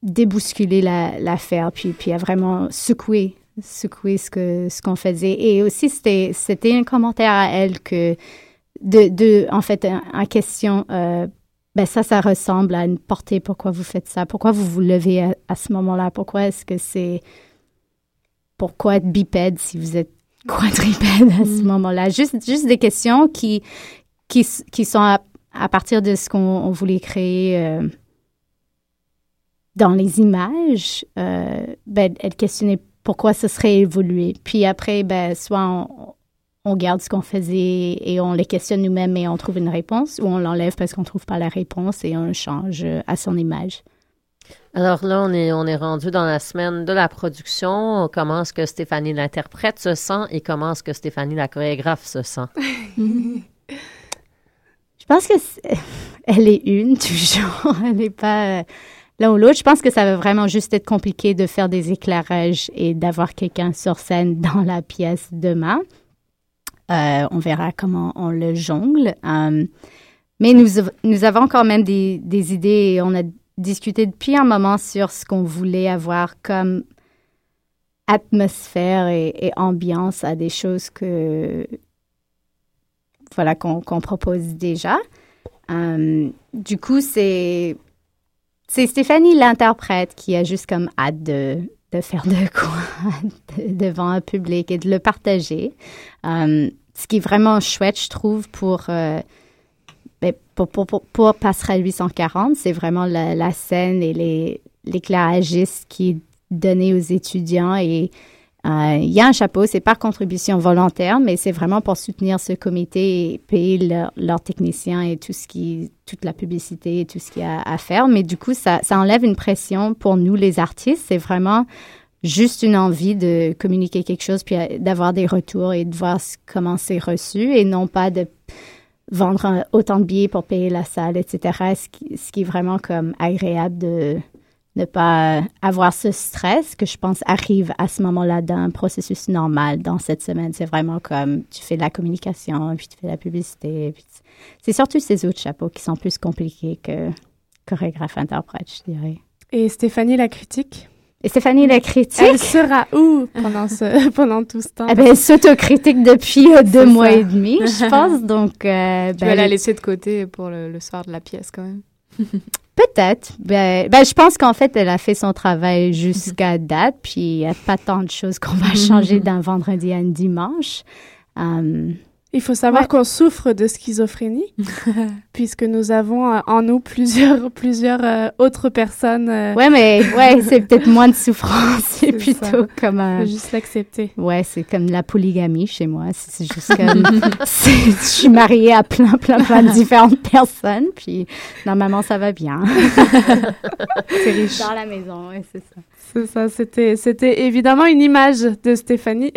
débousculer la- l'affaire, puis, puis à vraiment secouer, secouer ce que ce qu'on faisait. Et aussi, c'était c'était un commentaire à elle que, de, de en fait, en question, euh, ben ça, ça ressemble à une portée. Pourquoi vous faites ça? Pourquoi vous vous levez à, à ce moment-là? Pourquoi est-ce que c'est... Pourquoi être bipède si vous êtes quadripède à ce moment-là? Juste, juste des questions qui, qui, qui sont à, à partir de ce qu'on on voulait créer euh, dans les images. Euh, ben, elle questionnait pourquoi ce serait évolué. Puis après, ben, soit on, on garde ce qu'on faisait et on les questionne nous-mêmes et on trouve une réponse, ou on l'enlève parce qu'on ne trouve pas la réponse et on change euh, à son image. Alors là, on est, on est rendu dans la semaine de la production. Comment est-ce que Stéphanie l'interprète se sent et comment est-ce que Stéphanie la chorégraphe se sent? Je pense que c'est- elle est une toujours. Elle n'est pas euh, l'un ou l'autre. Je pense que ça va vraiment juste être compliqué de faire des éclairages et d'avoir quelqu'un sur scène dans la pièce demain. Euh, on verra comment on le jongle. Euh, mais nous, nous avons quand même des, idées et on a discuté depuis un moment sur ce qu'on voulait avoir comme atmosphère et, ambiance à des choses que voilà qu'on qu'on propose déjà. Euh, du coup, c'est c'est Stéphanie l'interprète qui a juste comme hâte de, de faire de quoi de- devant un public et de le partager. Euh, ce qui est vraiment chouette, je trouve, pour euh, ben, pour, pour, pour, pour Passerelle 840, c'est vraiment la, scène et l'éclairagiste qui est donné aux étudiants et il y a un chapeau, c'est par contribution volontaire, mais c'est vraiment pour soutenir ce comité et payer leur- leurs techniciens et tout ce qui, toute la publicité et tout ce qu'il y a à faire. Mais du coup, ça, enlève une pression pour nous, les artistes. C'est vraiment juste une envie de communiquer quelque chose, puis euh, d'avoir des retours et de voir comment c'est reçu et non pas de vendre un- autant de billets pour payer la salle, etc. Ce qui, ce qui est vraiment comme agréable de ne pas avoir ce stress que je pense arrive à ce moment-là d'un processus normal dans cette semaine. C'est vraiment comme tu fais de la communication, puis tu fais de la publicité. C'est surtout ces autres chapeaux qui sont plus compliqués que chorégraphe-interprète, je dirais. Et Stéphanie la critique? Et Stéphanie la critique? Elle sera où pendant, ce, pendant tout ce temps? Eh ben, elle s'autocritique depuis euh, deux mois ça. et demi, je pense. Donc, euh, Tu ben, vas la laisser de côté pour le, le soir de la pièce quand même. Peut-être. Ben, ben, je pense qu'en fait, elle a fait son travail jusqu'à date, puis il n'y a pas tant de choses qu'on va changer d'un vendredi à un dimanche. Euh, Il faut savoir Ouais. qu'on souffre de schizophrénie, puisque nous avons euh, en nous plusieurs, plusieurs euh, autres personnes. euh, ouais, mais ouais, c'est peut-être moins de souffrance. C'est plutôt comme un. faut juste l'accepter. Ouais, c'est comme la polygamie chez moi. C'est juste comme. je suis mariée à plein, plein, plein de différentes personnes, puis normalement, ça va bien. C'est riche. Dans la maison, ouais, c'est ça. C'est ça, c'était, c'était évidemment une image de Stéphanie.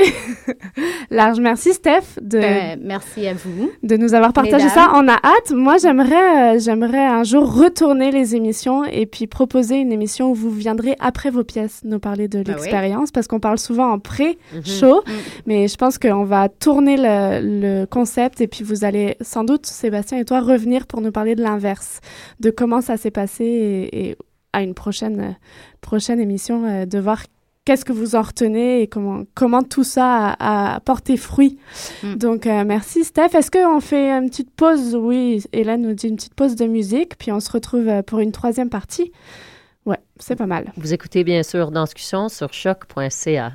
Large merci, Steph, de, Ben, merci à vous. de nous avoir partagé Mesdames. ça. On a hâte. Moi, j'aimerais, euh, j'aimerais un jour retourner les émissions et puis proposer une émission où vous viendrez après vos pièces nous parler de oui. l'expérience parce qu'on parle souvent en pré-show. Mhm. Mais je pense qu'on va tourner le, le concept et puis vous allez sans doute, Sébastien et toi, revenir pour nous parler de l'inverse, de comment ça s'est passé et, et à une prochaine, euh, prochaine émission, euh, de voir qu'est-ce que vous en retenez et comment, comment tout ça a, a porté fruit. Mm. Donc, euh, merci Steph. Est-ce qu'on fait une petite pause? Oui, Hélène nous dit une petite pause de musique, puis on se retrouve pour une troisième partie. Ouais, c'est pas mal. Vous écoutez bien sûr Danscussion sur choc.ca.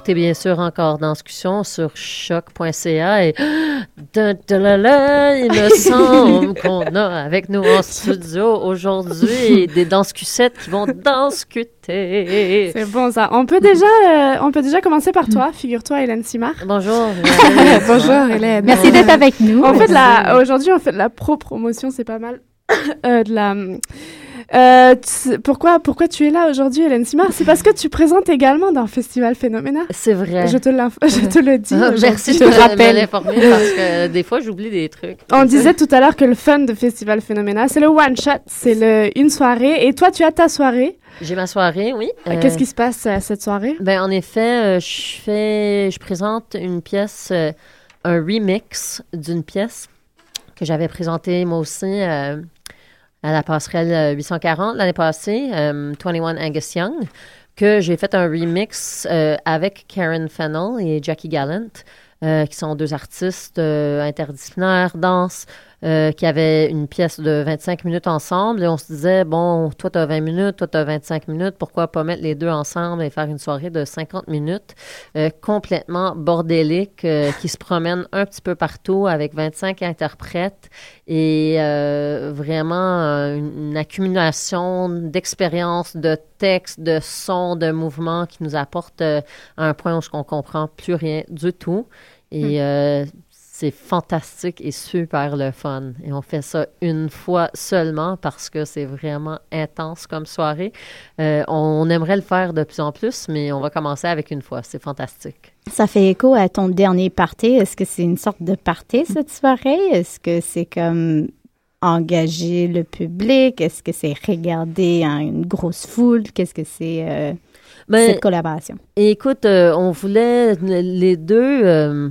Vous écoutez bien sûr encore dans discussion sur choc.ca et da, da, la, la, il me semble qu'on a avec nous en studio aujourd'hui des danscusettes qui vont danscuter. C'est bon ça. On peut déjà, euh, on peut déjà commencer par toi. Figure-toi, Hélène Simard. Bonjour. Bonjour, Hélène. Merci d'être avec nous. On fait aujourd'hui, on fait de la pro-promotion, c'est pas mal. Euh, de la. Euh, pourquoi, pourquoi tu es là aujourd'hui, Hélène Simard? C'est parce que tu présentes également dans Festival Phénoména. C'est vrai. Je te, je te le dis. Aujourd'hui. Merci je te rappelle. parce que des fois, j'oublie des trucs. On disait tout à l'heure que le fun de Festival Phénoména, c'est le one shot, c'est une soirée. Et toi, tu as ta soirée. J'ai ma soirée, oui. Euh, Qu'est-ce qui se passe à cette soirée? Ben, en effet, euh, je fais, je présente une pièce, euh, un remix d'une pièce que j'avais présentée moi aussi euh, à la passerelle euh, 840 l'année passée, euh, 21 Angus Young, que j'ai fait un remix euh, avec Karen Fennell et Jackie Gallant, euh, qui sont deux artistes euh, interdisciplinaires, danse, euh, qui avaient une pièce de 25 minutes ensemble. Et on se disait, bon, toi, tu as 20 minutes, toi, tu as 25 minutes, pourquoi pas mettre les deux ensemble et faire une soirée de 50 minutes euh, complètement bordélique, euh, qui se promène un petit peu partout avec 25 interprètes et euh, vraiment euh, une, une accumulation d'expériences, de textes, de sons, de mouvements qui nous apportent euh, à un point où on comprend plus rien du tout. Et euh, c'est fantastique et super le fun. Et on fait ça une fois seulement parce que c'est vraiment intense comme soirée. Euh, on aimerait le faire de plus en plus, mais on va commencer avec une fois. C'est fantastique. Ça fait écho à ton dernier party. Est-ce que c'est une sorte de party cette soirée? Est-ce que c'est comme engager le public? Est-ce que c'est regarder une grosse foule? Qu'est-ce que c'est euh, Ben, cette collaboration? Écoute, euh, on voulait les deux,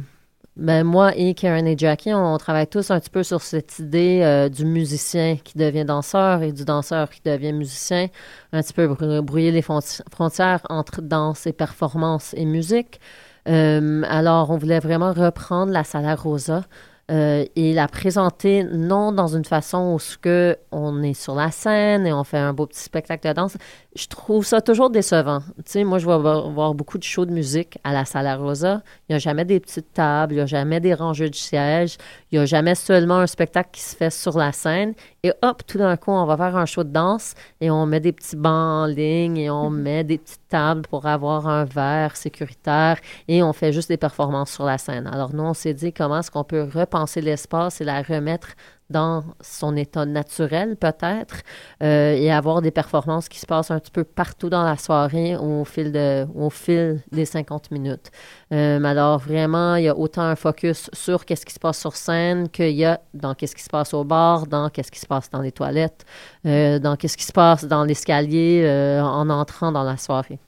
ben moi et Karen et Jackie, on, travaille tous un petit peu sur cette idée euh, du musicien qui devient danseur et du danseur qui devient musicien, un petit peu brou- brouiller les frontières entre danse et performance et musique. Euh, alors, on voulait vraiment reprendre la Sala Rosa euh, et la présenter non dans une façon où ce que on est sur la scène et on fait un beau petit spectacle de danse. Je trouve ça toujours décevant. Tu sais, moi, je vais voir, beaucoup de shows de musique à la Sala Rosa. Il n'y a jamais des petites tables, il n'y a jamais des rangées de sièges, il n'y a jamais seulement un spectacle qui se fait sur la scène. Et hop, tout d'un coup, on va faire un show de danse et on met des petits bancs en ligne et on met des petites tables pour avoir un verre sécuritaire et on fait juste des performances sur la scène. Alors nous, on s'est dit comment est-ce qu'on peut repenser l'espace et la remettre dans son état naturel peut-être euh, et avoir des performances qui se passent un petit peu partout dans la soirée au fil, de, au fil des 50 minutes. Euh, alors vraiment, il y a autant un focus sur qu'est-ce qui se passe sur scène qu'il y a dans qu'est-ce qui se passe au bar, dans qu'est-ce qui se passe dans les toilettes, euh, dans qu'est-ce qui se passe dans l'escalier euh, en entrant dans la soirée.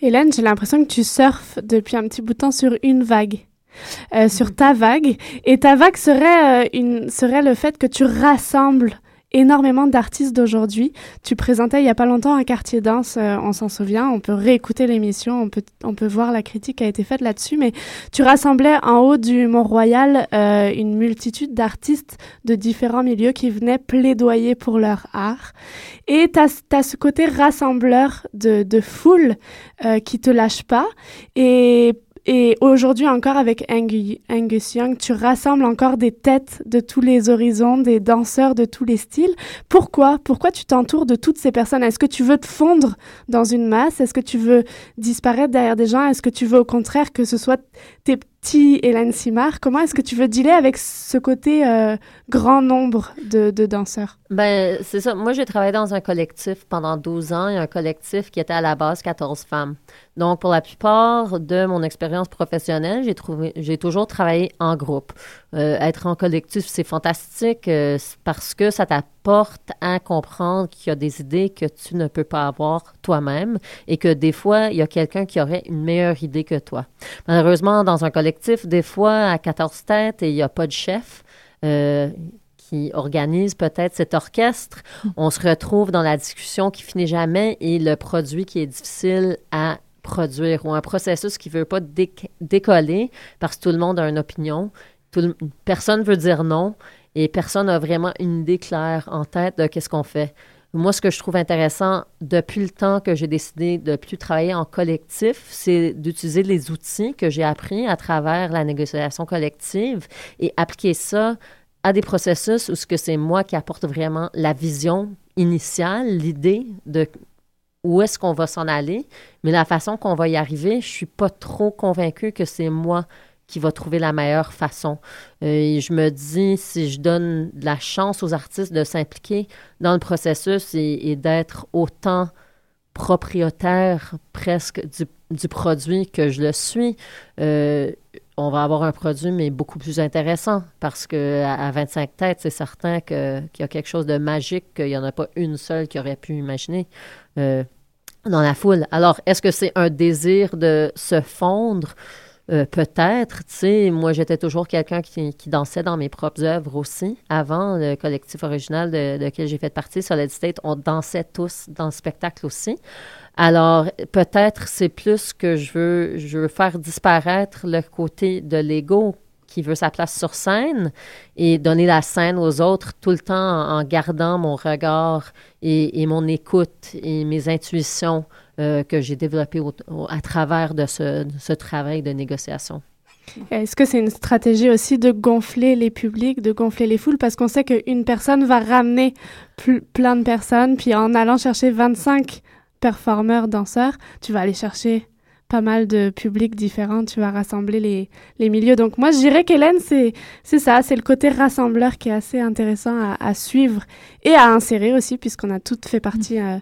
Hélène, j'ai l'impression que tu surfes depuis un petit bout de temps sur une vague. Euh, sur ta vague. Et ta vague serait, euh, une, serait le fait que tu rassembles énormément d'artistes d'aujourd'hui. Tu présentais il y a pas longtemps un quartier danse, euh, on s'en souvient, on peut réécouter l'émission, on peut, on peut voir la critique qui a été faite là-dessus, mais tu rassemblais en haut du Mont-Royal une multitude d'artistes de différents milieux qui venaient plaidoyer pour leur art. Et tu as, ce côté rassembleur de, de foule euh, qui te lâche pas. Et et aujourd'hui encore avec Angu- Angus Young, tu rassembles encore des têtes de tous les horizons, des danseurs de tous les styles. Pourquoi? Pourquoi tu t'entoures de toutes ces personnes? Est-ce que tu veux te fondre dans une masse? Est-ce que tu veux disparaître derrière des gens? Est-ce que tu veux au contraire que ce soit tes petits Hélène Simard? Comment est-ce que tu veux dealer avec ce côté euh, grand nombre de, danseurs? Ben, c'est ça. Moi, j'ai travaillé dans un collectif pendant 12 ans. Un collectif qui était à la base 14 femmes. Donc, pour la plupart de mon expérience professionnelle, j'ai trouvé, j'ai toujours travaillé en groupe. Euh, être en collectif, c'est fantastique euh, parce que ça t'apporte à comprendre qu'il y a des idées que tu ne peux pas avoir toi-même et que des fois, il y a quelqu'un qui aurait une meilleure idée que toi. Malheureusement, dans un collectif, des fois, à 14 têtes et il n'y a pas de chef. euh, qui organise peut-être cet orchestre, on se retrouve dans la discussion qui finit jamais et le produit qui est difficile à produire ou un processus qui ne veut pas déc- décoller parce que tout le monde a une opinion, tout le- personne veut dire non et personne n'a vraiment une idée claire en tête de qu'est-ce qu'on fait. moi, ce que je trouve intéressant depuis le temps que j'ai décidé de plus travailler en collectif, c'est d'utiliser les outils que j'ai appris à travers la négociation collective et appliquer ça à des processus où ce que c'est moi qui apporte vraiment la vision initiale, l'idée de où est-ce qu'on va s'en aller, mais la façon qu'on va y arriver, je suis pas trop convaincue que c'est moi qui va trouver la meilleure façon. Euh, et je me dis, si je donne la chance aux artistes de s'impliquer dans le processus et, d'être autant propriétaire presque du, du, produit que je le suis, euh, on va avoir un produit, mais beaucoup plus intéressant parce que à, 25 têtes, c'est certain qu'il y a quelque chose de magique qu'il n'y en a pas une seule qui aurait pu imaginer euh, dans la foule. Alors, est-ce que c'est un désir de se fondre? Euh, peut-être, tu sais, moi j'étais toujours quelqu'un qui, dansait dans mes propres œuvres aussi. Avant le collectif original de, de lequel j'ai fait partie, Solid State, on dansait tous dans le spectacle aussi. Alors peut-être c'est plus que je veux, je veux faire disparaître le côté de l'ego qui veut sa place sur scène et donner la scène aux autres tout le temps en, gardant mon regard et, mon écoute et mes intuitions euh, que j'ai développé au, à travers de ce, de ce travail de négociation. Est-ce que c'est une stratégie aussi de gonfler les publics, de gonfler les foules? Parce qu'on sait qu'une personne va ramener plein de personnes, puis en allant chercher 25 performeurs, danseurs, tu vas aller chercher pas mal de publics différents, tu vas rassembler les, les milieux. Donc moi, je dirais qu'Hélène, c'est, c'est ça, c'est le côté rassembleur qui est assez intéressant à, à suivre et à insérer aussi, puisqu'on a toutes fait partie euh,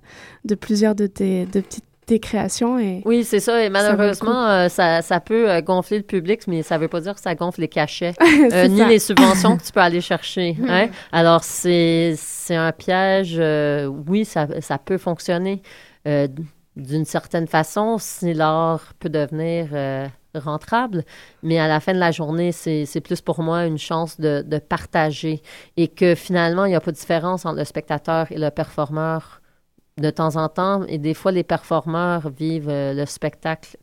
de plusieurs de tes de petites tes créations. Et oui, c'est ça. Et malheureusement, ça, euh, ça, ça, peut euh, gonfler le public, mais ça ne veut pas dire que ça gonfle les cachets, euh, ni les subventions que tu peux aller chercher. Hein? Alors, c'est, c'est un piège. oui, ça, ça peut fonctionner d'une certaine façon si l'art peut devenir euh, rentrable, mais à la fin de la journée, c'est plus pour moi une chance de, de partager et que finalement, il n'y a pas de différence entre le spectateur et le performeur de temps en temps. Et des fois, les performeurs vivent euh, le spectacle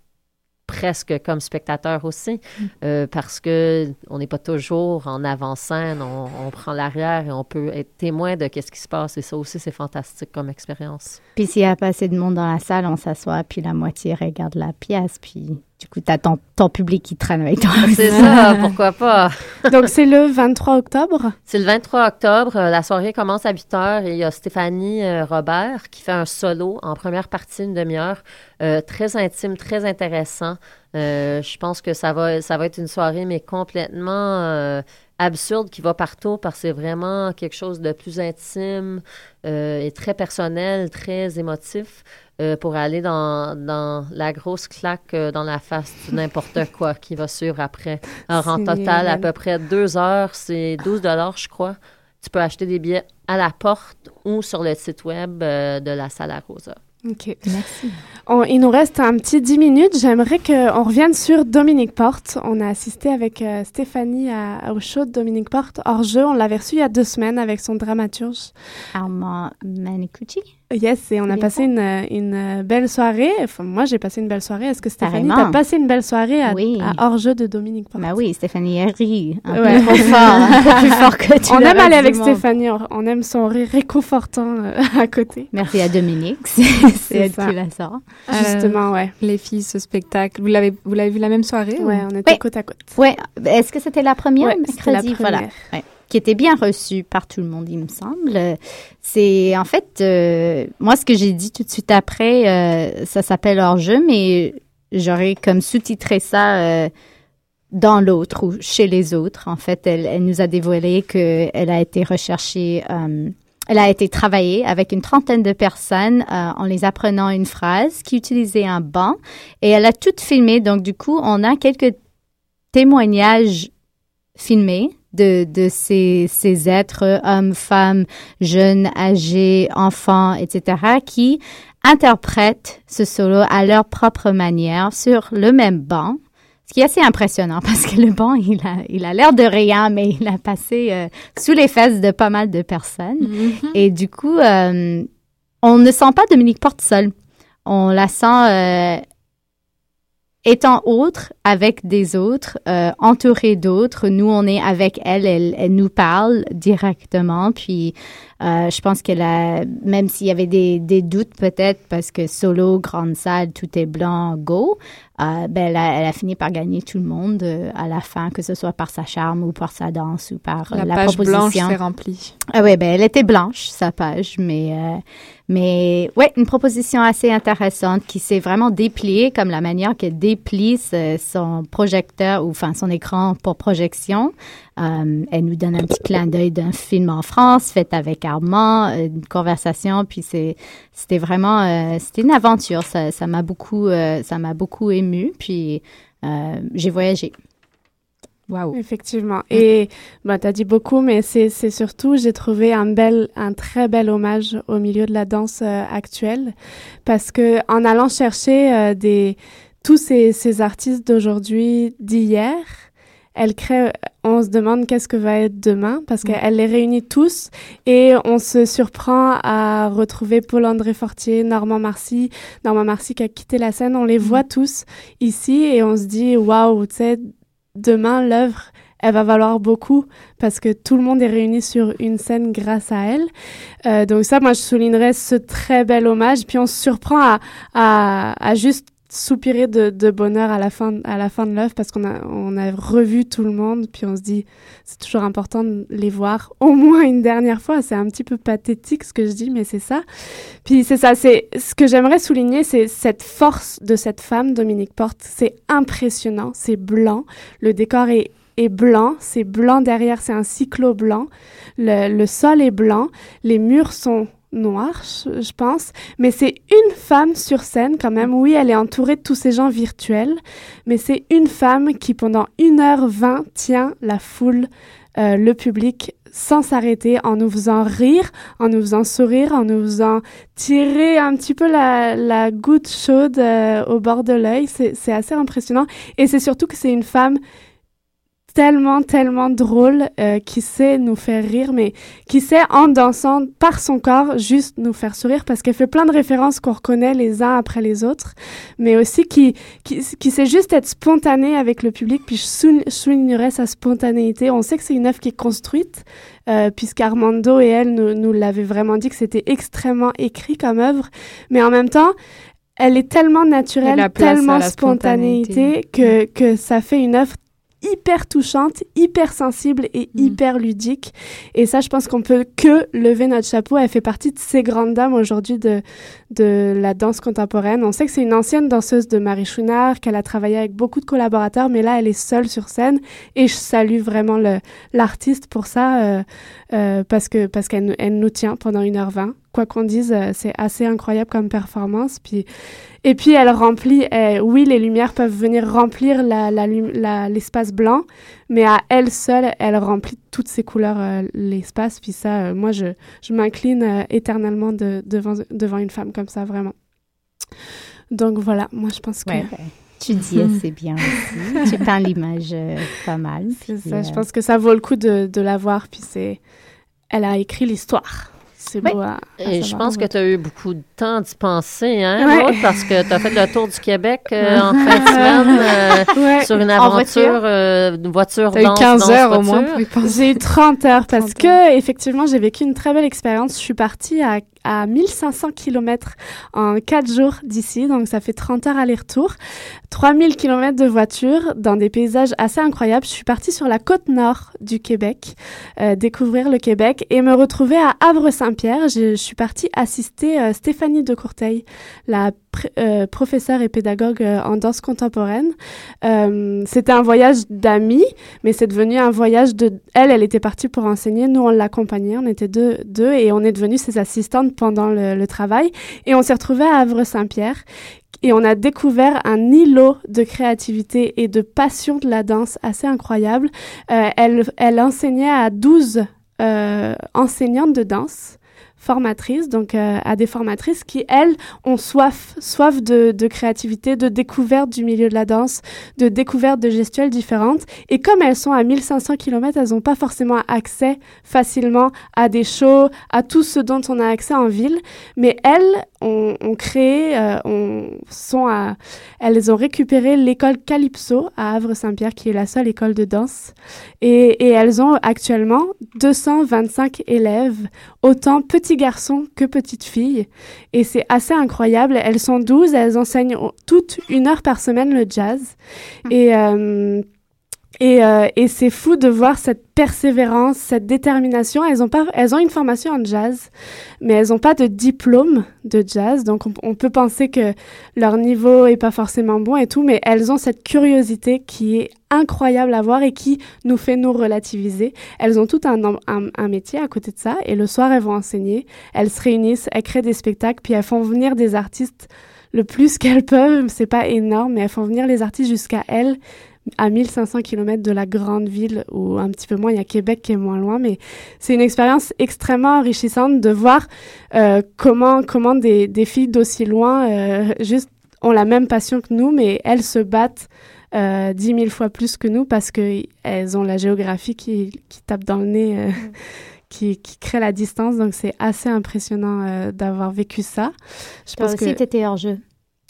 presque comme spectateur aussi, euh, parce que on n'est pas toujours en avant-scène, on, on, prend l'arrière et on peut être témoin de qu'est-ce qui se passe. Et ça aussi, c'est fantastique comme expérience. Puis s'il y a pas assez de monde dans la salle, on s'assoit, puis la moitié regarde la pièce, puis du coup, tu as ton, ton, public qui traîne avec toi. C'est ça, pourquoi pas. Donc, c'est le 23 octobre? C'est le 23 octobre. La soirée commence à 8 heures et il y a Stéphanie euh, Robert qui fait un solo en première partie, une demi-heure, euh, très intime, très intéressant. Euh, je pense que ça va, ça va être une soirée, mais complètement euh, absurde qui va partout parce que c'est vraiment quelque chose de plus intime euh, et très personnel, très émotif. Euh, pour aller dans, dans la grosse claque euh, dans la face de n'importe quoi qui va suivre après. Alors, en total, à peu près deux heures, c'est 12 dollars, je crois. Tu peux acheter des billets à la porte ou sur le site web de la Salle à Rosa. OK. Merci. On, il nous reste un petit 10 minutes. J'aimerais qu'on revienne sur Dominique Porte. On a assisté avec euh, Stéphanie à, au show de Dominique Porte hors jeu. On l'avait reçu il y a deux semaines avec son dramaturge. Armand Manicucci. Yes, et on a passé une, une, belle soirée. Enfin, moi, j'ai passé une belle soirée. Est-ce que Stéphanie, t'as passé une belle soirée à, oui. à hors-jeu de Dominique Porte? Bah oui, Stéphanie rit un ouais. peu trop fort, un peu plus fort que tu On aime aller avec Stéphanie, on aime son rire réconfortant euh, à côté. Merci à Dominique, c'est elle qui la sort. Euh, Justement, ouais. Les filles, ce spectacle, vous l'avez vous l'avez vu la même soirée? Ouais, ou? on était ouais. côte à côte. Ouais, est-ce que c'était la première ouais, mercredi? La première. Voilà. Ouais qui était bien reçu par tout le monde, il me semble. C'est en fait, euh, moi, ce que j'ai dit tout de suite après, euh, ça s'appelle hors jeu, mais j'aurais comme sous-titré ça euh, dans l'autre ou chez les autres. En fait, elle, elle nous a dévoilé qu'elle a été recherchée. Euh, elle a été travaillée avec une trentaine de personnes euh, en les apprenant une phrase qui utilisait un banc et elle a tout filmé. Donc, du coup, on a quelques témoignages filmés de, de ces, ces êtres, hommes, femmes, jeunes, âgés, enfants, etc., qui interprètent ce solo à leur propre manière sur le même banc. Ce qui est assez impressionnant parce que le banc, il a, il a l'air de rien, mais il a passé euh, sous les fesses de pas mal de personnes. Mm -hmm. Et du coup, euh, on ne sent pas Dominique Porte seule. On la sent euh, étant autre avec des autres, euh, entourée d'autres. Nous, on est avec elle, elle, elle nous parle directement. Puis, Euh, je pense qu'elle a, même s'il y avait des, des doutes peut-être parce que solo, grande salle, tout est blanc, go, euh, ben, elle, a, elle a fini par gagner tout le monde euh, à la fin, que ce soit par sa charme ou par sa danse ou par euh, La la, page proposition. blanche s'est remplie. Ah ouais, ben elle était blanche sa page, mais euh, mais ouais, une proposition assez intéressante qui s'est vraiment dépliée comme la manière qu'elle déplie son projecteur ou enfin son écran pour projection. Euh, elle nous donne un petit clin d'œil d'un film en France fait avec Armand, euh, une conversation, puis c'est c'était vraiment euh, c'était une aventure. Ça ça m'a beaucoup euh, ça m'a beaucoup ému, puis euh, j'ai voyagé. Waouh. Effectivement. Et bah, tu as dit beaucoup, mais c'est c'est surtout, j'ai trouvé un, bel, un très bel hommage au milieu de la danse euh, actuelle. Parce que en allant chercher euh, des, tous ces, ces artistes d'aujourd'hui, d'hier, elle crée, on se demande qu'est-ce que va être demain, parce qu'elle les réunit tous et on se surprend à retrouver Paul-André Fortier, Normand Marcy, Normand Marcy qui a quitté la scène, on les voit tous ici et on se dit, waouh, tu sais, demain, l'œuvre, elle va valoir beaucoup parce que tout le monde est réuni sur une scène grâce à elle. Euh, donc ça, moi, je soulignerais ce très bel hommage. Puis on se surprend à, à, à juste soupirer de, bonheur à la fin, à la fin de l'œuvre parce qu'on a, on a revu tout le monde. Puis on se dit, c'est toujours important de les voir au moins une dernière fois. C'est un petit peu pathétique ce que je dis, mais c'est ça. Puis c'est ça, c'est ce que j'aimerais souligner, c'est cette force de cette femme, Dominique Porte. C'est impressionnant, c'est blanc. Le décor est, est blanc, c'est blanc derrière, c'est un cyclo blanc. Le, le sol est blanc, les murs sont noirs, je pense, mais c'est une femme sur scène quand même. Oui, elle est entourée de tous ces gens virtuels, mais c'est une femme qui pendant 1h20 tient la foule, euh, le public sans s'arrêter, en nous faisant rire, en nous faisant sourire, en nous faisant tirer un petit peu la, goutte chaude euh, au bord de l'œil. C'est assez impressionnant. Et c'est surtout que c'est une femme tellement, tellement drôle, euh, qui sait nous faire rire, mais qui sait, en dansant par son corps, juste nous faire sourire, parce qu'elle fait plein de références qu'on reconnaît les uns après les autres, mais aussi qui, qui, qui sait juste être spontanée avec le public, puis je sou- je soulignerais sa spontanéité. On sait que c'est une œuvre qui est construite, euh, puisqu'Armando et elle nous, nous l'avaient vraiment dit que c'était extrêmement écrit comme œuvre, mais en même temps, elle est tellement naturelle, tellement spontanéité, spontanéité. que, que ça fait une œuvre hyper touchante, hyper sensible et Mm. hyper ludique. Et ça, je pense qu'on peut que lever notre chapeau. Elle fait partie de ces grandes dames aujourd'hui de, de la danse contemporaine. On sait que c'est une ancienne danseuse de Marie Chouinard, qu'elle a travaillé avec beaucoup de collaborateurs, mais là, elle est seule sur scène. Et je salue vraiment l'artiste pour ça, euh, euh, parce que parce qu'elle elle nous tient pendant 1h20. Quoi qu'on dise, euh, c'est assez incroyable comme performance. Puis, et puis, elle remplit, euh, oui, les lumières peuvent venir remplir la- la lum- la- l'espace blanc, mais à elle seule, elle remplit toutes ses couleurs euh, l'espace. Puis ça, euh, moi, je, je m'incline euh, éternellement de- devant, devant une femme comme ça, vraiment. Donc voilà, moi, je pense que... Ouais, tu dis assez bien aussi. tu peins l'image pas mal. C'est puis, ça, je pense que ça vaut le coup de, de la voir. Puis c'est... Elle a écrit l'histoire. C'est beau à, à Et je pense que tu as eu beaucoup de temps d'y penser, hein. Maud, parce que tu as fait le tour du Québec euh, en fin de semaine euh, sur une En aventure, voiture. euh, une voiture T'as eu danse, 15 danse, heures au moins pour y penser. J'ai eu 30 heures parce que, effectivement, j'ai vécu une très belle expérience. Je suis partie à, à 1500 km en 4 jours d'ici, donc ça fait 30 heures aller-retour. 3000 km de voiture dans des paysages assez incroyables. Je suis partie sur la côte nord du Québec, euh, découvrir le Québec et me retrouver à Havre-Saint-Pierre. Je, je suis partie assister euh, Stéphanie de Courteil, la euh, professeure et pédagogue euh, en danse contemporaine. Euh, C'était un voyage d'amis, mais c'est devenu un voyage de... Elle, elle était partie pour enseigner, nous, on l'accompagnait, on était deux, et on est devenus ses assistantes pendant le, travail. Et on s'est retrouvés à Havre-Saint-Pierre et on a découvert un îlot de créativité et de passion de la danse assez incroyable. Euh, elle, enseignait à 12 euh, enseignantes de danse formatrices, donc euh, à des formatrices qui, elles, ont soif, soif de, créativité, de découverte du milieu de la danse, de découverte de gestuelles différentes. Et comme elles sont à 1500 km, elles n'ont pas forcément accès facilement à des shows, à tout ce dont on a accès en ville. Mais elles ont, créé, euh, ont, sont elles ont récupéré l'école Calypso à Havre-Saint-Pierre, qui est la seule école de danse. Et elles ont actuellement 225 élèves, autant petits garçons que petites filles. Et c'est assez incroyable. Elles sont 12, elles enseignent toutes une heure par semaine le jazz. Et, euh, et, euh, et c'est fou de voir cette persévérance, cette détermination. Elles ont, pas, elles ont une formation en jazz, mais elles n'ont pas de diplôme de jazz. Donc on, on, peut penser que leur niveau est pas forcément bon et tout, mais elles ont cette curiosité qui est incroyable à voir et qui nous fait nous relativiser. Elles ont tout un, un, un métier à côté de ça et le soir elles vont enseigner. Elles se réunissent, elles créent des spectacles, puis elles font venir des artistes le plus qu'elles peuvent. C'est pas énorme, mais elles font venir les artistes jusqu'à elles à 1500 km de la grande ville, ou un petit peu moins, il y a Québec qui est moins loin, mais c'est une expérience extrêmement enrichissante de voir euh, comment, comment des, des filles d'aussi loin euh, juste ont la même passion que nous, mais elles se battent euh, dix mille fois plus que nous parce qu'elles ont la géographie qui, qui tape dans le nez. Euh, mm. Qui, qui, crée la distance. Donc, c'est assez impressionnant euh, d'avoir vécu ça. Je Toi pense aussi, que... tu étais hors jeu.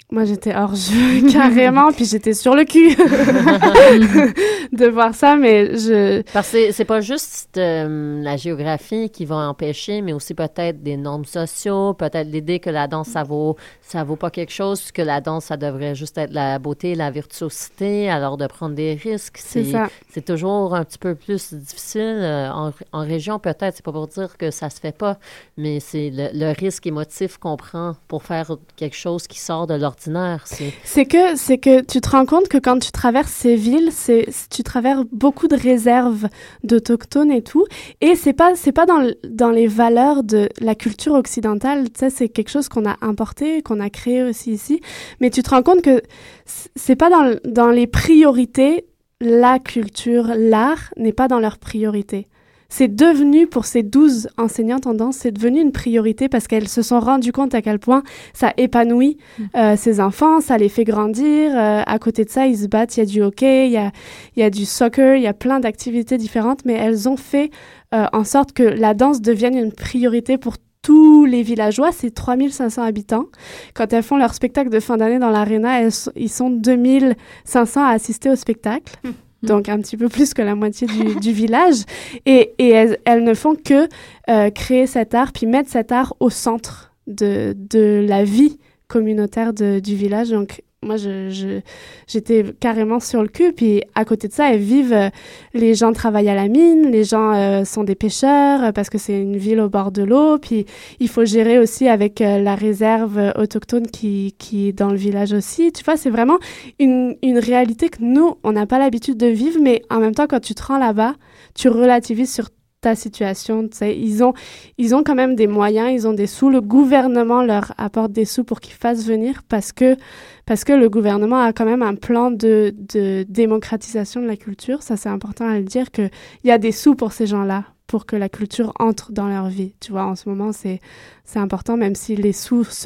Moi, j'étais hors jeu carrément, puis j'étais sur le cul de voir ça, mais je. Parce que c'est pas juste euh, la géographie qui va empêcher, mais aussi peut-être des normes sociaux, peut-être l'idée que la danse ça vaut ça vaut pas quelque chose, que la danse ça devrait juste être la beauté, la virtuosité, alors de prendre des risques, c'est c'est toujours un petit peu plus difficile euh, en, en, région peut-être. C'est pas pour dire que ça se fait pas, mais c'est le, le risque émotif qu'on prend pour faire quelque chose qui sort de c'est que que tu te rends compte que quand tu traverses ces villes, tu traverses beaucoup de réserves d'autochtones et tout, et c'est pas pas dans dans les valeurs de la culture occidentale. C'est quelque chose qu'on a importé, qu'on a créé aussi ici, mais tu te rends compte que c'est pas dans dans les priorités la culture, l'art n'est pas dans leurs priorités c'est devenu pour ces douze enseignantes en danse, c'est devenu une priorité parce qu'elles se sont rendues compte à quel point ça épanouit mm. euh, ces enfants, ça les fait grandir. Euh, à côté de ça, ils se battent, il y a du hockey, il y a, il y a du soccer, il y a plein d'activités différentes, mais elles ont fait euh, en sorte que la danse devienne une priorité pour tous les villageois, c'est 3500 habitants. Quand elles font leur spectacle de fin d'année dans l'aréna, ils sont 2500 à assister au spectacle. Mm. Mm. donc un petit peu plus que la moitié du, village. Et, elles, ne font que euh, créer cet art, puis mettre cet art au centre de, la vie communautaire du village. Moi, je, j'étais carrément sur le cul. Puis à côté de ça, elles vivent. Euh, les gens travaillent à la mine, les gens euh, sont des pêcheurs euh, parce que c'est une ville au bord de l'eau. Puis il faut gérer aussi avec la réserve autochtone qui, qui est dans le village aussi. Tu vois, c'est vraiment une, une réalité que nous, on n'a pas l'habitude de vivre. Mais en même temps, quand tu te rends là-bas, tu relativises sur ta situation. Ils ont, ils ont quand même des moyens, ils ont des sous. Le gouvernement leur apporte des sous pour qu'ils fassent venir parce que, parce que le gouvernement a quand même un plan de, de démocratisation de la culture. Ça, c'est important à le dire qu'il y a des sous pour ces gens-là pour que la culture entre dans leur vie. Tu vois, en ce moment, c'est, important, même si les sous